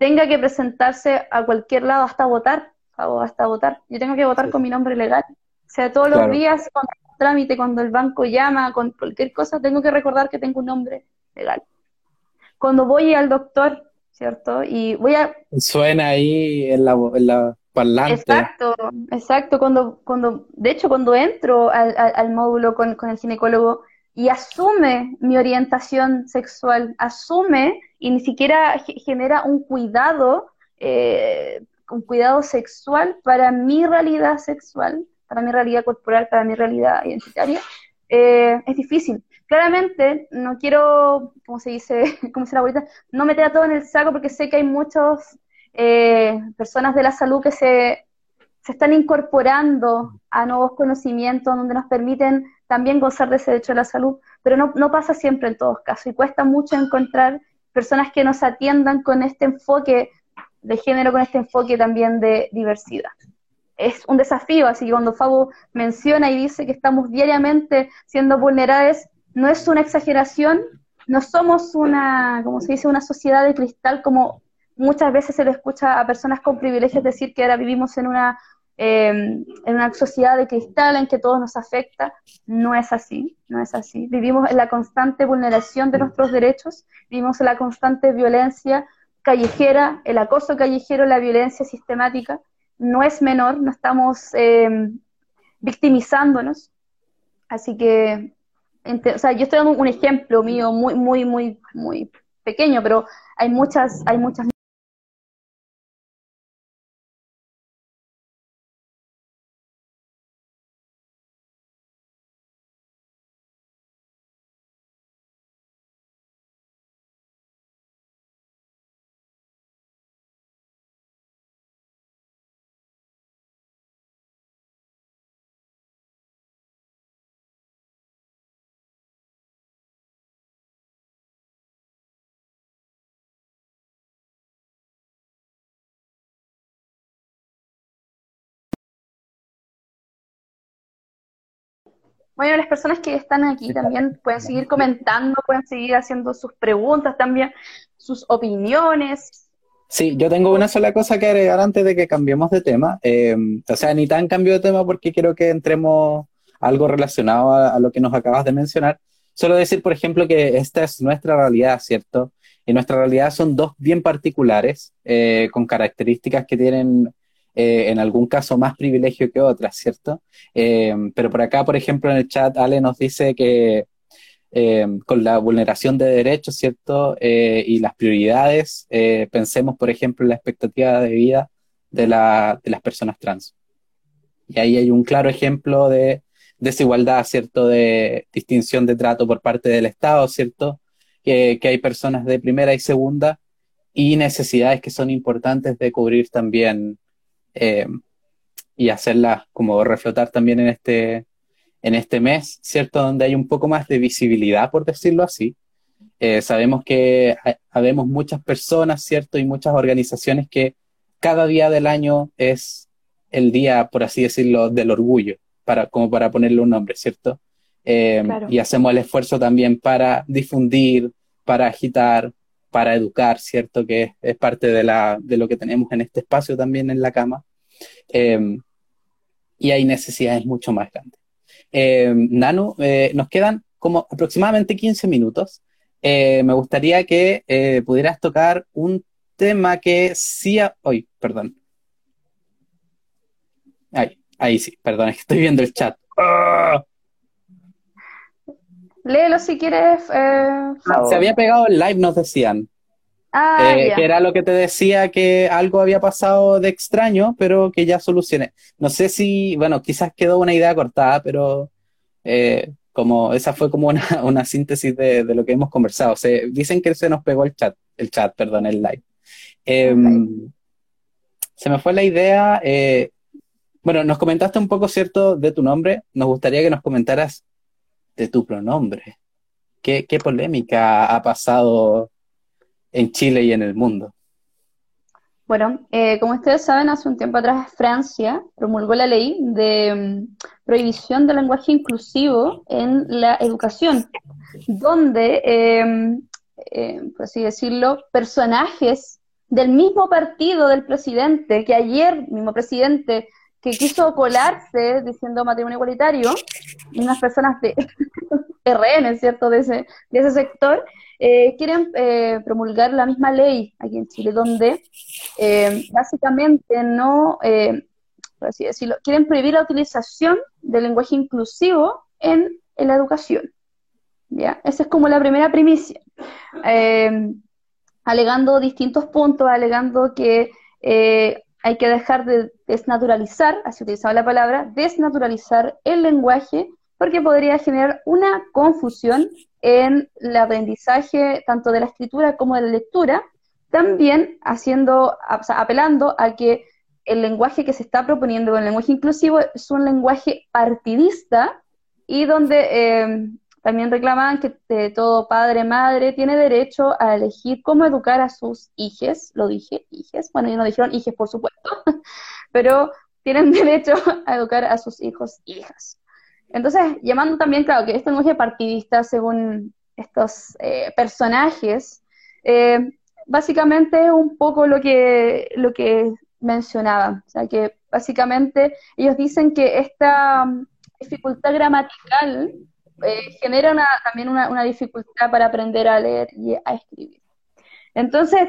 tenga que presentarse a cualquier lado hasta votar, hasta votar. Yo tengo que votar con mi nombre legal. O sea, todos los días, cuando el trámite, cuando el banco llama, con cualquier cosa, tengo que recordar que tengo un nombre legal. Cuando voy al doctor, ¿cierto? Y voy a... Suena ahí en la, en la parlante. Exacto, exacto. Cuando, cuando, de hecho, cuando entro al, módulo con, el ginecólogo y asume mi orientación sexual, asume y ni siquiera genera un cuidado, eh, un cuidado sexual para mi realidad sexual, para mi realidad corporal, para mi realidad identitaria, eh, es difícil. Claramente no quiero, como se dice, <laughs> como se la abuelita, no meter todo en el saco porque sé que hay muchas eh, personas de la salud que se, se están incorporando a nuevos conocimientos donde nos permiten también gozar de ese derecho a la salud, pero no, no pasa siempre en todos casos y cuesta mucho encontrar personas que nos atiendan con este enfoque de género, con este enfoque también de diversidad. Es un desafío, así que cuando Fabo menciona y dice que estamos diariamente siendo vulnerables, no es una exageración, no somos una, como se dice, una sociedad de cristal como muchas veces se le escucha a personas con privilegios decir que ahora vivimos en una Em, en una sociedad de cristal en que todo nos afecta. No es así, no es así. Vivimos en la constante vulneración de nuestros derechos, vivimos en la constante violencia callejera, el acoso callejero, la violencia sistemática. No es menor, no estamos em, victimizándonos. Así que, o sea, yo estoy dando un ejemplo mío muy, muy, muy, muy pequeño, pero hay muchas, hay muchas Bueno, las personas que están aquí también pueden seguir comentando, pueden seguir haciendo sus preguntas también, sus opiniones. Sí, yo tengo una sola cosa que agregar antes de que cambiemos de tema. Eh, o sea, ni tan cambio de tema porque quiero que entremos algo relacionado a, lo que nos acabas de mencionar. Solo decir, por ejemplo, que esta es nuestra realidad, ¿cierto? Y nuestra realidad son dos bien particulares, eh, con características que tienen eh, en algún caso más privilegio que otras, ¿cierto? Eh, pero por acá, por ejemplo, en el chat, Ale nos dice que eh, con la vulneración de derechos, ¿cierto? y las prioridades, pensemos, por ejemplo, en la expectativa de vida de, la, de las personas trans. Y ahí hay un claro ejemplo de desigualdad, ¿cierto? De distinción de trato por parte del Estado, ¿cierto? Que, que hay personas de primera y segunda y necesidades que son importantes de cubrir también eh, y hacerla como reflotar también en este, en este mes, ¿cierto? Donde hay un poco más de visibilidad, por decirlo así. Eh, sabemos que habemos muchas personas, ¿cierto? Y muchas organizaciones que cada día del año es el día, por así decirlo, del orgullo, para, como para ponerle un nombre, ¿cierto? Eh, y hacemos el esfuerzo también para difundir, para agitar, para educar, ¿cierto? Que es, parte de, lo que tenemos en este espacio también en la cama. Em, y hay necesidades mucho más grandes. Nanu, eh, nos quedan como aproximadamente 15 minutos. Eh, me gustaría que eh, pudieras tocar un tema que sí... Hoy, perdón. Ahí, ahí sí, perdón, es <laughs> que estoy viendo el chat. ¡Ah! Léelo si quieres. Eh, se había pegado el live, nos decían. Ah, eh, que era lo que te decía que algo había pasado de extraño, pero que ya solucioné. No sé si, bueno, quizás quedó una idea cortada, pero eh, como esa fue como una, <laughs> una síntesis de, de, lo que hemos conversado. Se, dicen que se nos pegó el chat, el chat, perdón, el live. Em, se me fue la idea. bueno, nos comentaste un poco, ¿cierto?, de tu nombre. Nos gustaría que nos comentaras de tu pronombre. ¿Qué, polémica ha pasado en Chile y en el mundo? Bueno, eh, como ustedes saben, hace un tiempo atrás Francia promulgó la ley de mm, prohibición del lenguaje inclusivo en la educación, donde, em, em, por así decirlo, personajes del mismo partido del presidente, que ayer mismo presidente que quiso colarse diciendo matrimonio igualitario, unas personas de <laughs> RN, ¿cierto?, de ese, de ese sector, eh, quieren eh, promulgar la misma ley aquí en Chile, donde eh, básicamente no, por así decirlo, quieren prohibir la utilización del lenguaje inclusivo en, en la educación. ¿ya? Esa es como la primera primicia. alegando distintos puntos, alegando que hay que dejar de desnaturalizar, así utilizaba la palabra, desnaturalizar el lenguaje, porque podría generar una confusión en el aprendizaje tanto de la escritura como de la lectura, también haciendo, apelando a que el lenguaje que se está proponiendo con el lenguaje inclusivo es un lenguaje partidista y donde eh, también reclaman que eh, todo padre, madre tiene derecho a elegir cómo educar a sus hijos, lo dije, hijos, bueno, ellos no dijeron hijos por supuesto, <laughs> pero tienen <laughs> derecho a educar a sus hijos, hijas. Entonces, llamando también, claro, que este lenguaje partidista, según estos eh, personajes, eh, básicamente es un poco lo que, lo que mencionaba. O sea, que básicamente ellos dicen que esta mm, dificultad gramatical eh, genera también una, dificultad para aprender a leer y a escribir. Entonces,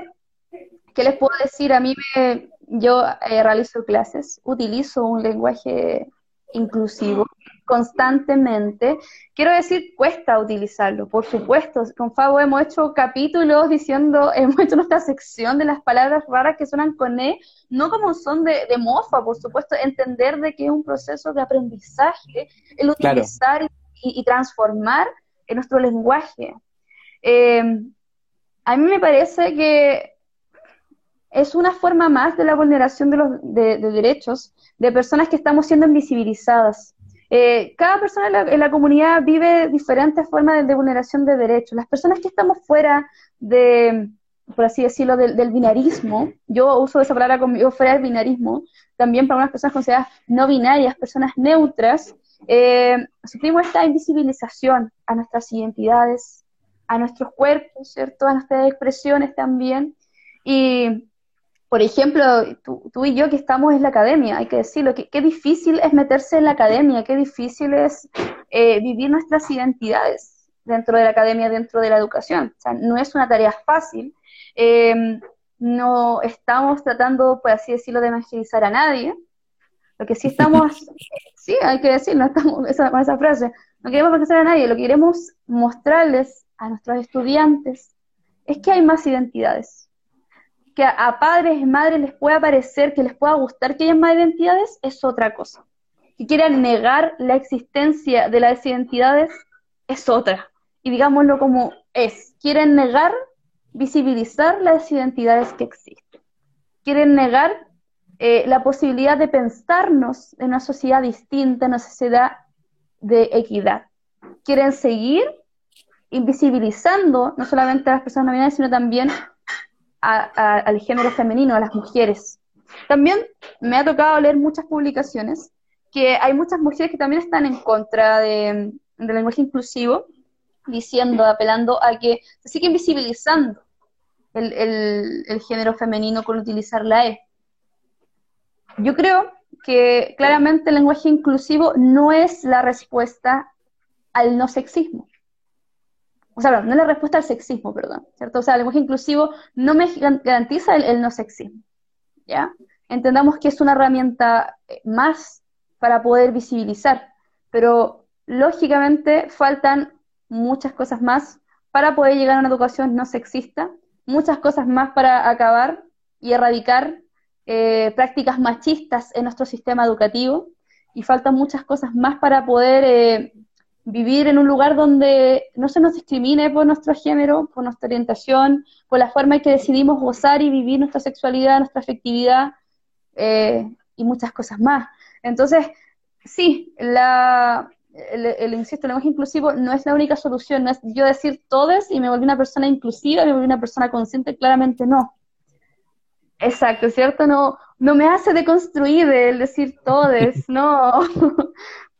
¿qué les puedo decir? A mí me, yo realizo clases, utilizo un lenguaje inclusivo constantemente. Quiero decir, cuesta utilizarlo, por supuesto. Con Fabo hemos hecho capítulos diciendo, <laughs> hemos hecho nuestra sección de las palabras raras que suenan con E, no como son de, mofa, por supuesto, entender de que es un proceso de aprendizaje, el utilizar y, transformar en nuestro lenguaje. Eh, a mí me parece que es una forma más de la vulneración de, los, de derechos de personas que estamos siendo invisibilizadas. Eh, cada persona en la, comunidad vive diferentes formas de, vulneración de derechos. Las personas que estamos fuera de, por así decirlo, del, binarismo, yo uso esa palabra como fuera del binarismo, también para unas personas consideradas no binarias, personas neutras, eh, sufrimos esta invisibilización a nuestras identidades, a nuestros cuerpos, ¿cierto? A nuestras expresiones también. Y por ejemplo, tú, y yo que estamos en la academia, hay que decirlo, qué difícil es meterse en la academia, qué difícil es eh, vivir nuestras identidades dentro de la academia, dentro de la educación. O sea, no es una tarea fácil. Eh, no estamos tratando, por así decirlo, de evangelizar a nadie. Lo que sí estamos, <laughs> sí, hay que decirlo, estamos, esa, esa frase, no queremos evangelizar a nadie, lo que queremos mostrarles a nuestros estudiantes es que hay más identidades que a padres y madres les pueda parecer, que les pueda gustar que hayan más identidades, es otra cosa. Que quieran negar la existencia de las identidades, es otra. Y digámoslo como es. Quieren negar, visibilizar las identidades que existen. Quieren negar eh, la posibilidad de pensarnos en una sociedad distinta, en una sociedad de equidad. Quieren seguir invisibilizando no solamente a las personas no binarias, sino también al género femenino, a las mujeres. También me ha tocado leer muchas publicaciones que hay muchas mujeres que también están en contra de, del lenguaje inclusivo, diciendo, apelando a que se sigue invisibilizando el, género femenino con utilizar la E. Yo creo que claramente el lenguaje inclusivo no es la respuesta al no sexismo o sea, no es la respuesta al sexismo, perdón, ¿cierto? O sea, el lenguaje inclusivo no me garantiza el, no sexismo, ¿ya? Entendamos que es una herramienta eh, más para poder visibilizar, pero lógicamente faltan muchas cosas más para poder llegar a una educación no sexista, muchas cosas más para acabar y erradicar eh, prácticas machistas en nuestro sistema educativo y faltan muchas cosas más para poder eh, vivir en un lugar donde no se nos discrimine por nuestro género, por nuestra orientación, por la forma en que decidimos gozar y vivir nuestra sexualidad, nuestra afectividad eh, y muchas cosas más. Entonces, sí, la, el, insisto, el lenguaje inclusivo no es la única solución, no es yo decir todes y me volví una persona inclusiva, me volví una persona consciente, claramente no. Exacto, ¿cierto? No, no me hace deconstruir el decir todes, <laughs> no,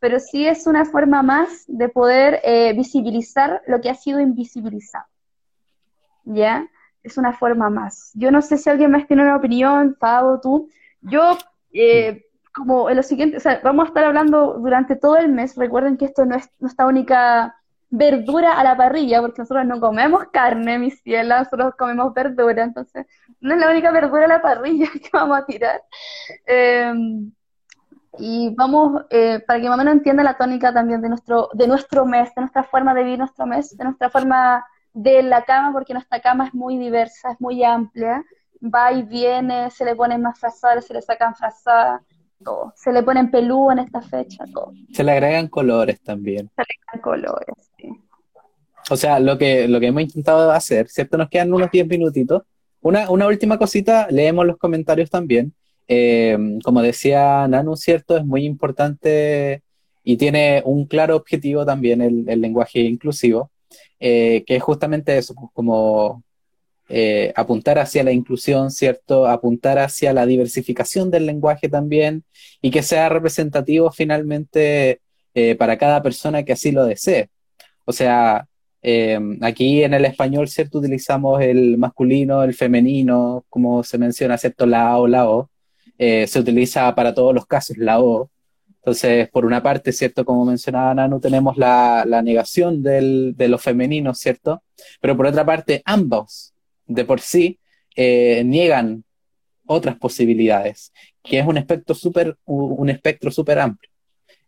pero sí es una forma más de poder eh, visibilizar lo que ha sido invisibilizado. ¿Ya? Es una forma más. Yo no sé si alguien más tiene una opinión, Pablo, tú. Yo, eh, como en lo siguiente, o sea, vamos a estar hablando durante todo el mes. Recuerden que esto no es nuestra única verdura a la parrilla, porque nosotros no comemos carne, mis cielas, nosotros comemos verdura, entonces no es la única verdura a la parrilla <laughs> que vamos a tirar. Eh, y vamos, eh, para que más o menos entienda la tónica también de nuestro, de nuestro mes, de nuestra forma de vivir nuestro mes, de nuestra forma de la cama, porque nuestra cama es muy diversa, es muy amplia, va y viene, se le ponen más frazadas, se le sacan frazadas, todo. Se le ponen pelú en esta fecha, todo. Se le agregan colores también. Se le agregan colores. O sea, lo que, lo que hemos intentado hacer, ¿cierto? Nos quedan unos 10 minutitos. Una, una última cosita, leemos los comentarios también. Eh, como decía Nanu, cierto, es muy importante y tiene un claro objetivo también el, el lenguaje inclusivo, eh, que es justamente eso, pues, como eh, apuntar hacia la inclusión, ¿cierto? Apuntar hacia la diversificación del lenguaje también y que sea representativo finalmente eh, para cada persona que así lo desee. O sea, eh, aquí en el español, ¿cierto? Utilizamos el masculino, el femenino, como se menciona, ¿cierto? La O, la O. se utiliza para todos los casos la O. Entonces, por una parte, ¿cierto? Como mencionaba Nanu, tenemos la, la negación del, de lo femenino, ¿cierto? Pero por otra parte, ambos de por sí eh, niegan otras posibilidades, que es un espectro súper un espectro súper amplio,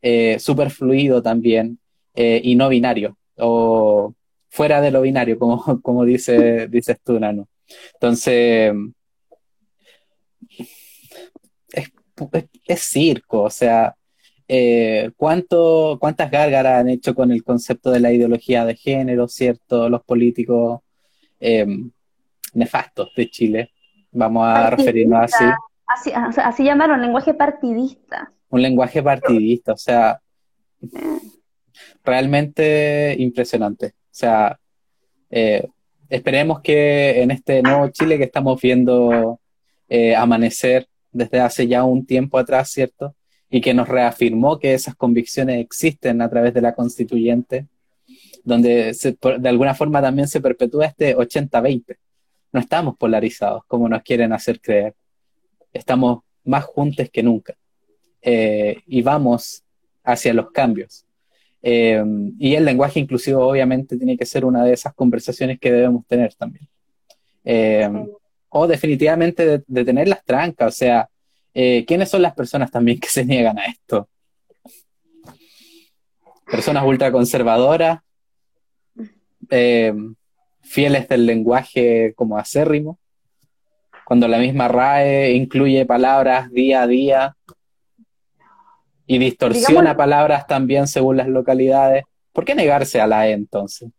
eh, súper fluido también eh, y no binario, o fuera de lo binario, como, <laughs> como dice, dices tú, Nano. Entonces, es, es, circo, o sea, ¿cuánto, ¿cuántas gárgaras han hecho con el concepto de la ideología de género, cierto? Los políticos nefastos de Chile, vamos a referirnos así. Así, así llamaron, lenguaje partidista. Un lenguaje partidista, o sea, realmente impresionante. O sea, eh, esperemos que en este nuevo Chile que estamos viendo eh, amanecer desde hace ya un tiempo atrás, ¿cierto? Y que nos reafirmó que esas convicciones existen a través de la constituyente, donde de alguna forma también se perpetúa este 80-20, no estamos polarizados como nos quieren hacer creer. Estamos más juntos que nunca eh, y vamos hacia los cambios. Eh, y el lenguaje inclusivo obviamente tiene que ser una de esas conversaciones que debemos tener también. Eh, o definitivamente de, tener las trancas, o sea, ¿quiénes son las personas también que se niegan a esto? Personas ultraconservadoras, eh, fieles del lenguaje como acérrimo, cuando la misma RAE incluye palabras día a día y distorsiona palabras también según las localidades. ¿Por qué negarse a la E entonces?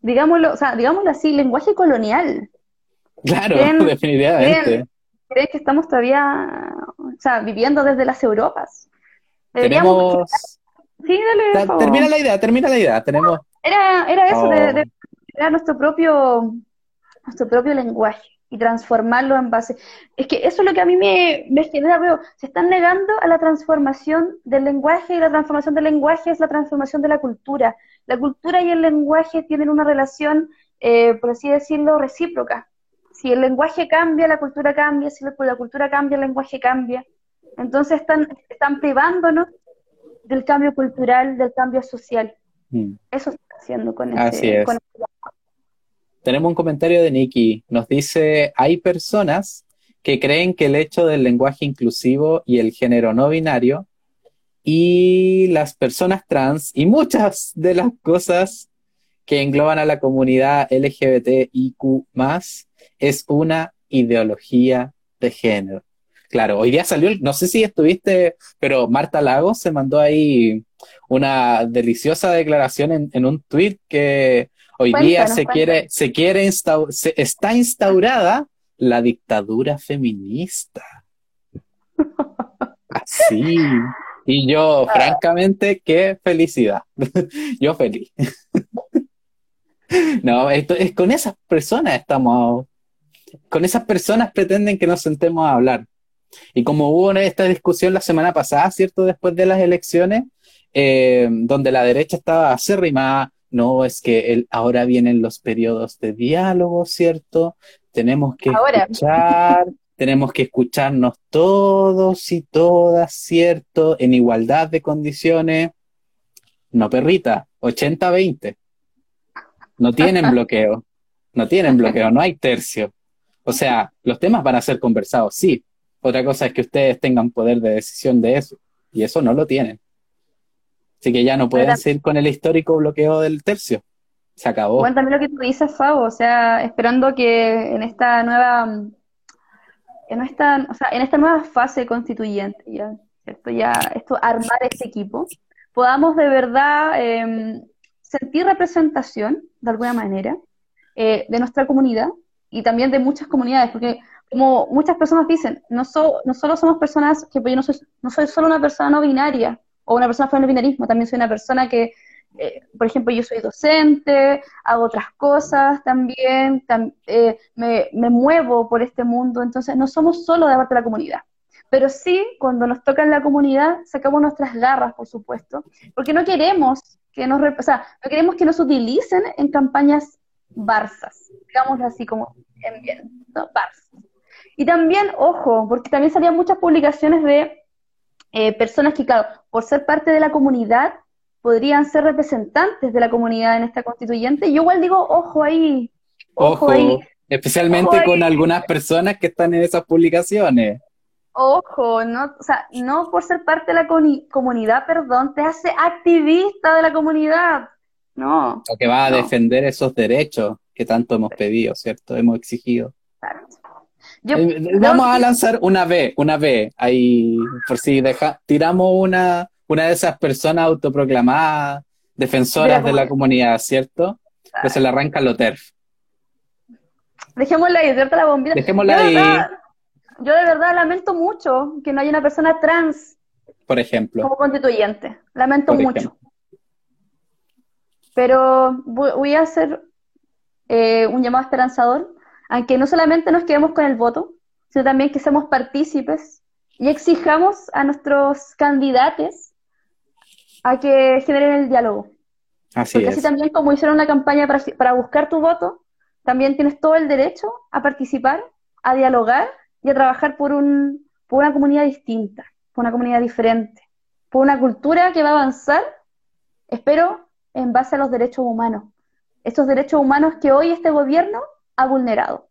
Digámoslo, o sea, digámoslo así, lenguaje colonial. Claro, <laughs> definitivamente. ¿Creen, que estamos todavía o sea, viviendo desde las Europas? Tenemos... Sí, dale, Termina la idea, termina la idea. Tenemos... Era, era eso, de oh crear nuestro propio, nuestro propio lenguaje y transformarlo en base. Es que eso es lo que a mí me, me genera, veo, se están negando a la transformación del lenguaje y la transformación del lenguaje es la transformación de la cultura. La cultura y el lenguaje tienen una relación, eh, por así decirlo, recíproca. Si el lenguaje cambia, la cultura cambia, si la cultura cambia, el lenguaje cambia. Entonces están, están privándonos del cambio cultural, del cambio social. Mm. Eso está haciendo con este, Con este tenemos un comentario de Nikki. Nos dice, hay personas que creen que el hecho del lenguaje inclusivo y el género no binario y las personas trans y muchas de las cosas que engloban a la comunidad LGBTIQ es una ideología de género. Claro, hoy día salió, no sé si estuviste, pero Marta Lagos se mandó ahí una deliciosa declaración en, en un tweet que Hoy día se quiere, se quiere está instaurada la dictadura feminista. <laughs> Así. Y yo, ah. francamente, qué felicidad. <laughs> yo feliz. <laughs> no, esto es con esas personas estamos, con esas personas pretenden que nos sentemos a hablar. Y como hubo esta discusión la semana pasada, ¿cierto? Después de las elecciones, eh, donde la derecha estaba acérrima no, es que ahora vienen los periodos de diálogo, ¿cierto? Tenemos que escuchar, tenemos que escucharnos todos y todas, ¿cierto? En igualdad de condiciones. No, perrita, 80-20. No tienen <laughs> bloqueo, no tienen bloqueo, no hay tercio. O sea, los temas van a ser conversados, sí. Otra cosa es que ustedes tengan poder de decisión de eso, y eso no lo tienen. Así que ya no pueden seguir con el histórico bloqueo del tercio. Se acabó. Bueno, también lo que tú dices, Fabo, o sea, esperando que en esta nueva, en esta, o sea, en esta nueva fase constituyente, ya, ¿cierto? Ya, esto, armar ese equipo, podamos de verdad em, sentir representación, de alguna manera, eh, de nuestra comunidad y también de muchas comunidades, porque como muchas personas dicen, no, no solo somos personas, que pues yo no soy, no soy solo una persona no binaria, o una persona fuera del binarismo, también soy una persona que, eh, por ejemplo, yo soy docente, hago otras cosas también, eh, me, me, muevo por este mundo, entonces no somos solo de parte de la comunidad. Pero sí, cuando nos toca en la comunidad, sacamos nuestras garras, por supuesto, porque no queremos que nos, o no queremos que nos utilicen en campañas barzas, digamos así como en bien, ¿no? barzas. Y también, ojo, porque también salían muchas publicaciones de eh, personas que, claro, por ser parte de la comunidad, podrían ser representantes de la comunidad en esta constituyente. Yo igual digo, ojo ahí. Ojo, ahí. Especialmente con algunas personas que están en esas publicaciones. Ojo, no, o sea, no por ser parte de la comunidad, perdón, te hace activista de la comunidad. No. O que va a defender esos derechos que tanto hemos pedido, ¿cierto? Hemos exigido. Eh, vamos a lanzar una B, una B, ahí, por si deja, tiramos una, una de esas personas autoproclamadas, defensoras de la, comunidad, ¿cierto? Que se le arranca lo TERF. Dejémosla ahí, ¿cierto? La bombita. Dejémosla ahí. yo de verdad lamento mucho que no haya una persona trans. Por ejemplo. Como constituyente. Lamento mucho. Pero voy a hacer eh, un llamado esperanzador aunque no solamente nos quedemos con el voto, sino también que seamos partícipes y exijamos a nuestros candidatos a que generen el diálogo. Así Porque así también como hicieron una campaña para, buscar tu voto, también tienes todo el derecho a participar, a dialogar y a trabajar por, un, por una comunidad distinta, por una comunidad diferente, por una cultura que va a avanzar, espero, en base a los derechos humanos. Estos derechos humanos que hoy este gobierno ha vulnerado.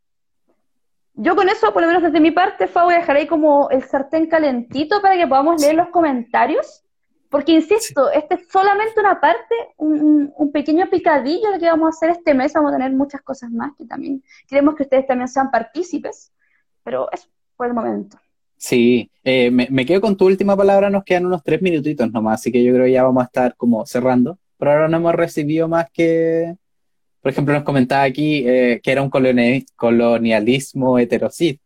Yo con eso, por lo menos desde mi parte, Fa, voy a dejar ahí como el sartén calentito para que podamos leer los comentarios, porque insisto, este es solamente una parte, un, pequeño picadillo de lo que vamos a hacer este mes, vamos a tener muchas cosas más que también queremos que ustedes también sean partícipes, pero eso por el momento. Sí, eh, me, me, quedo con tu última palabra, nos quedan unos tres minutitos nomás, así que yo creo que ya vamos a estar como cerrando. Por ahora no hemos recibido más que por ejemplo, nos comentaba aquí eh, que era un colonialismo heterosis.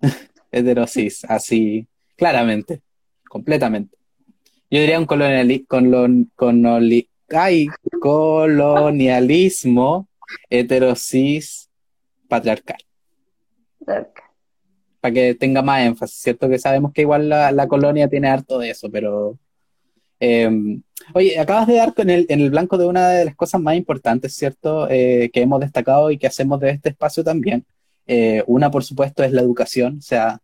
<laughs> heterosis, así, claramente, completamente. Yo diría un colonialismo heterosis patriarcal. Para que tenga más énfasis, ¿cierto? Que sabemos que igual la, la colonia tiene harto de eso, pero Em, oye, acabas de dar en el, en el blanco de una de las cosas más importantes, ¿cierto? Eh, que hemos destacado y que hacemos de este espacio también. Eh, una, por supuesto, es la educación, o sea,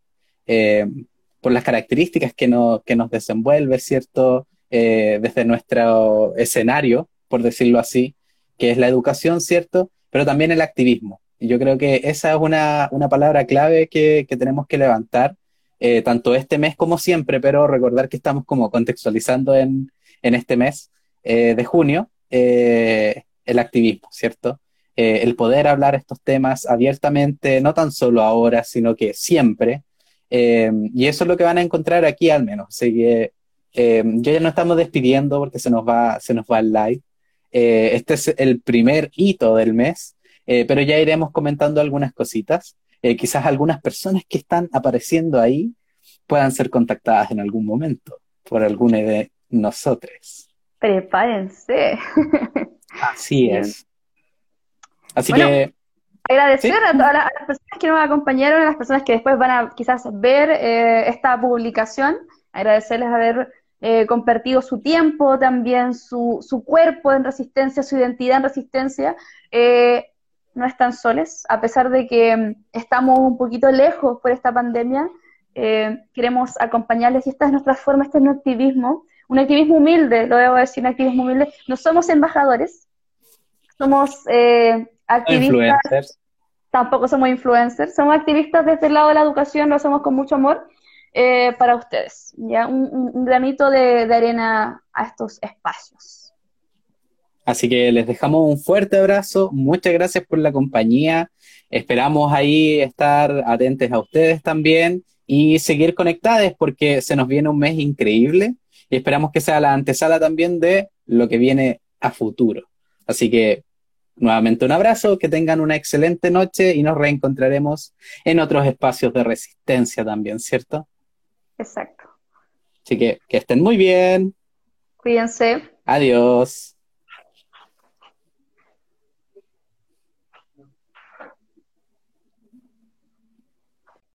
em, por las características que, no, que nos desenvuelve, ¿cierto? Eh, desde nuestro escenario, por decirlo así, que es la educación, ¿cierto? Pero también el activismo. Y yo creo que esa es una, una palabra clave que, que tenemos que levantar eh, tanto este mes como siempre, pero recordar que estamos como contextualizando en, en este mes eh, de junio eh, el activismo, ¿cierto? el poder hablar estos temas abiertamente, no tan solo ahora, sino que siempre. y eso es lo que van a encontrar aquí al menos. Así que yo ya no estamos despidiendo porque se nos va, se nos va el live. este es el primer hito del mes, pero ya iremos comentando algunas cositas. Eh, quizás algunas personas que están apareciendo ahí puedan ser contactadas en algún momento por alguna de nosotros. Prepárense. Así <laughs> es. Así que... Agradecer a todas las, personas que nos acompañaron, a las personas que después van a quizás ver eh, esta publicación, agradecerles haber eh, compartido su tiempo, también su, su, cuerpo en resistencia, su identidad en resistencia. Eh, no están soles, a pesar de que mm, estamos un poquito lejos por esta pandemia, eh, queremos acompañarles y esta es nuestra forma, este es nuestro activismo, un activismo humilde, lo debo decir, un activismo humilde. No somos embajadores, somos eh, activistas, tampoco somos influencers, somos activistas desde el lado de la educación, lo hacemos con mucho amor eh, para ustedes, ya un, granito de arena a estos espacios. Así que les dejamos un fuerte abrazo, muchas gracias por la compañía, esperamos ahí estar atentos a ustedes también y seguir conectados porque se nos viene un mes increíble y esperamos que sea la antesala también de lo que viene a futuro. Así que nuevamente un abrazo, que tengan una excelente noche y nos reencontraremos en otros espacios de resistencia también, ¿cierto? Exacto. Así que que estén muy bien. Cuídense. Adiós.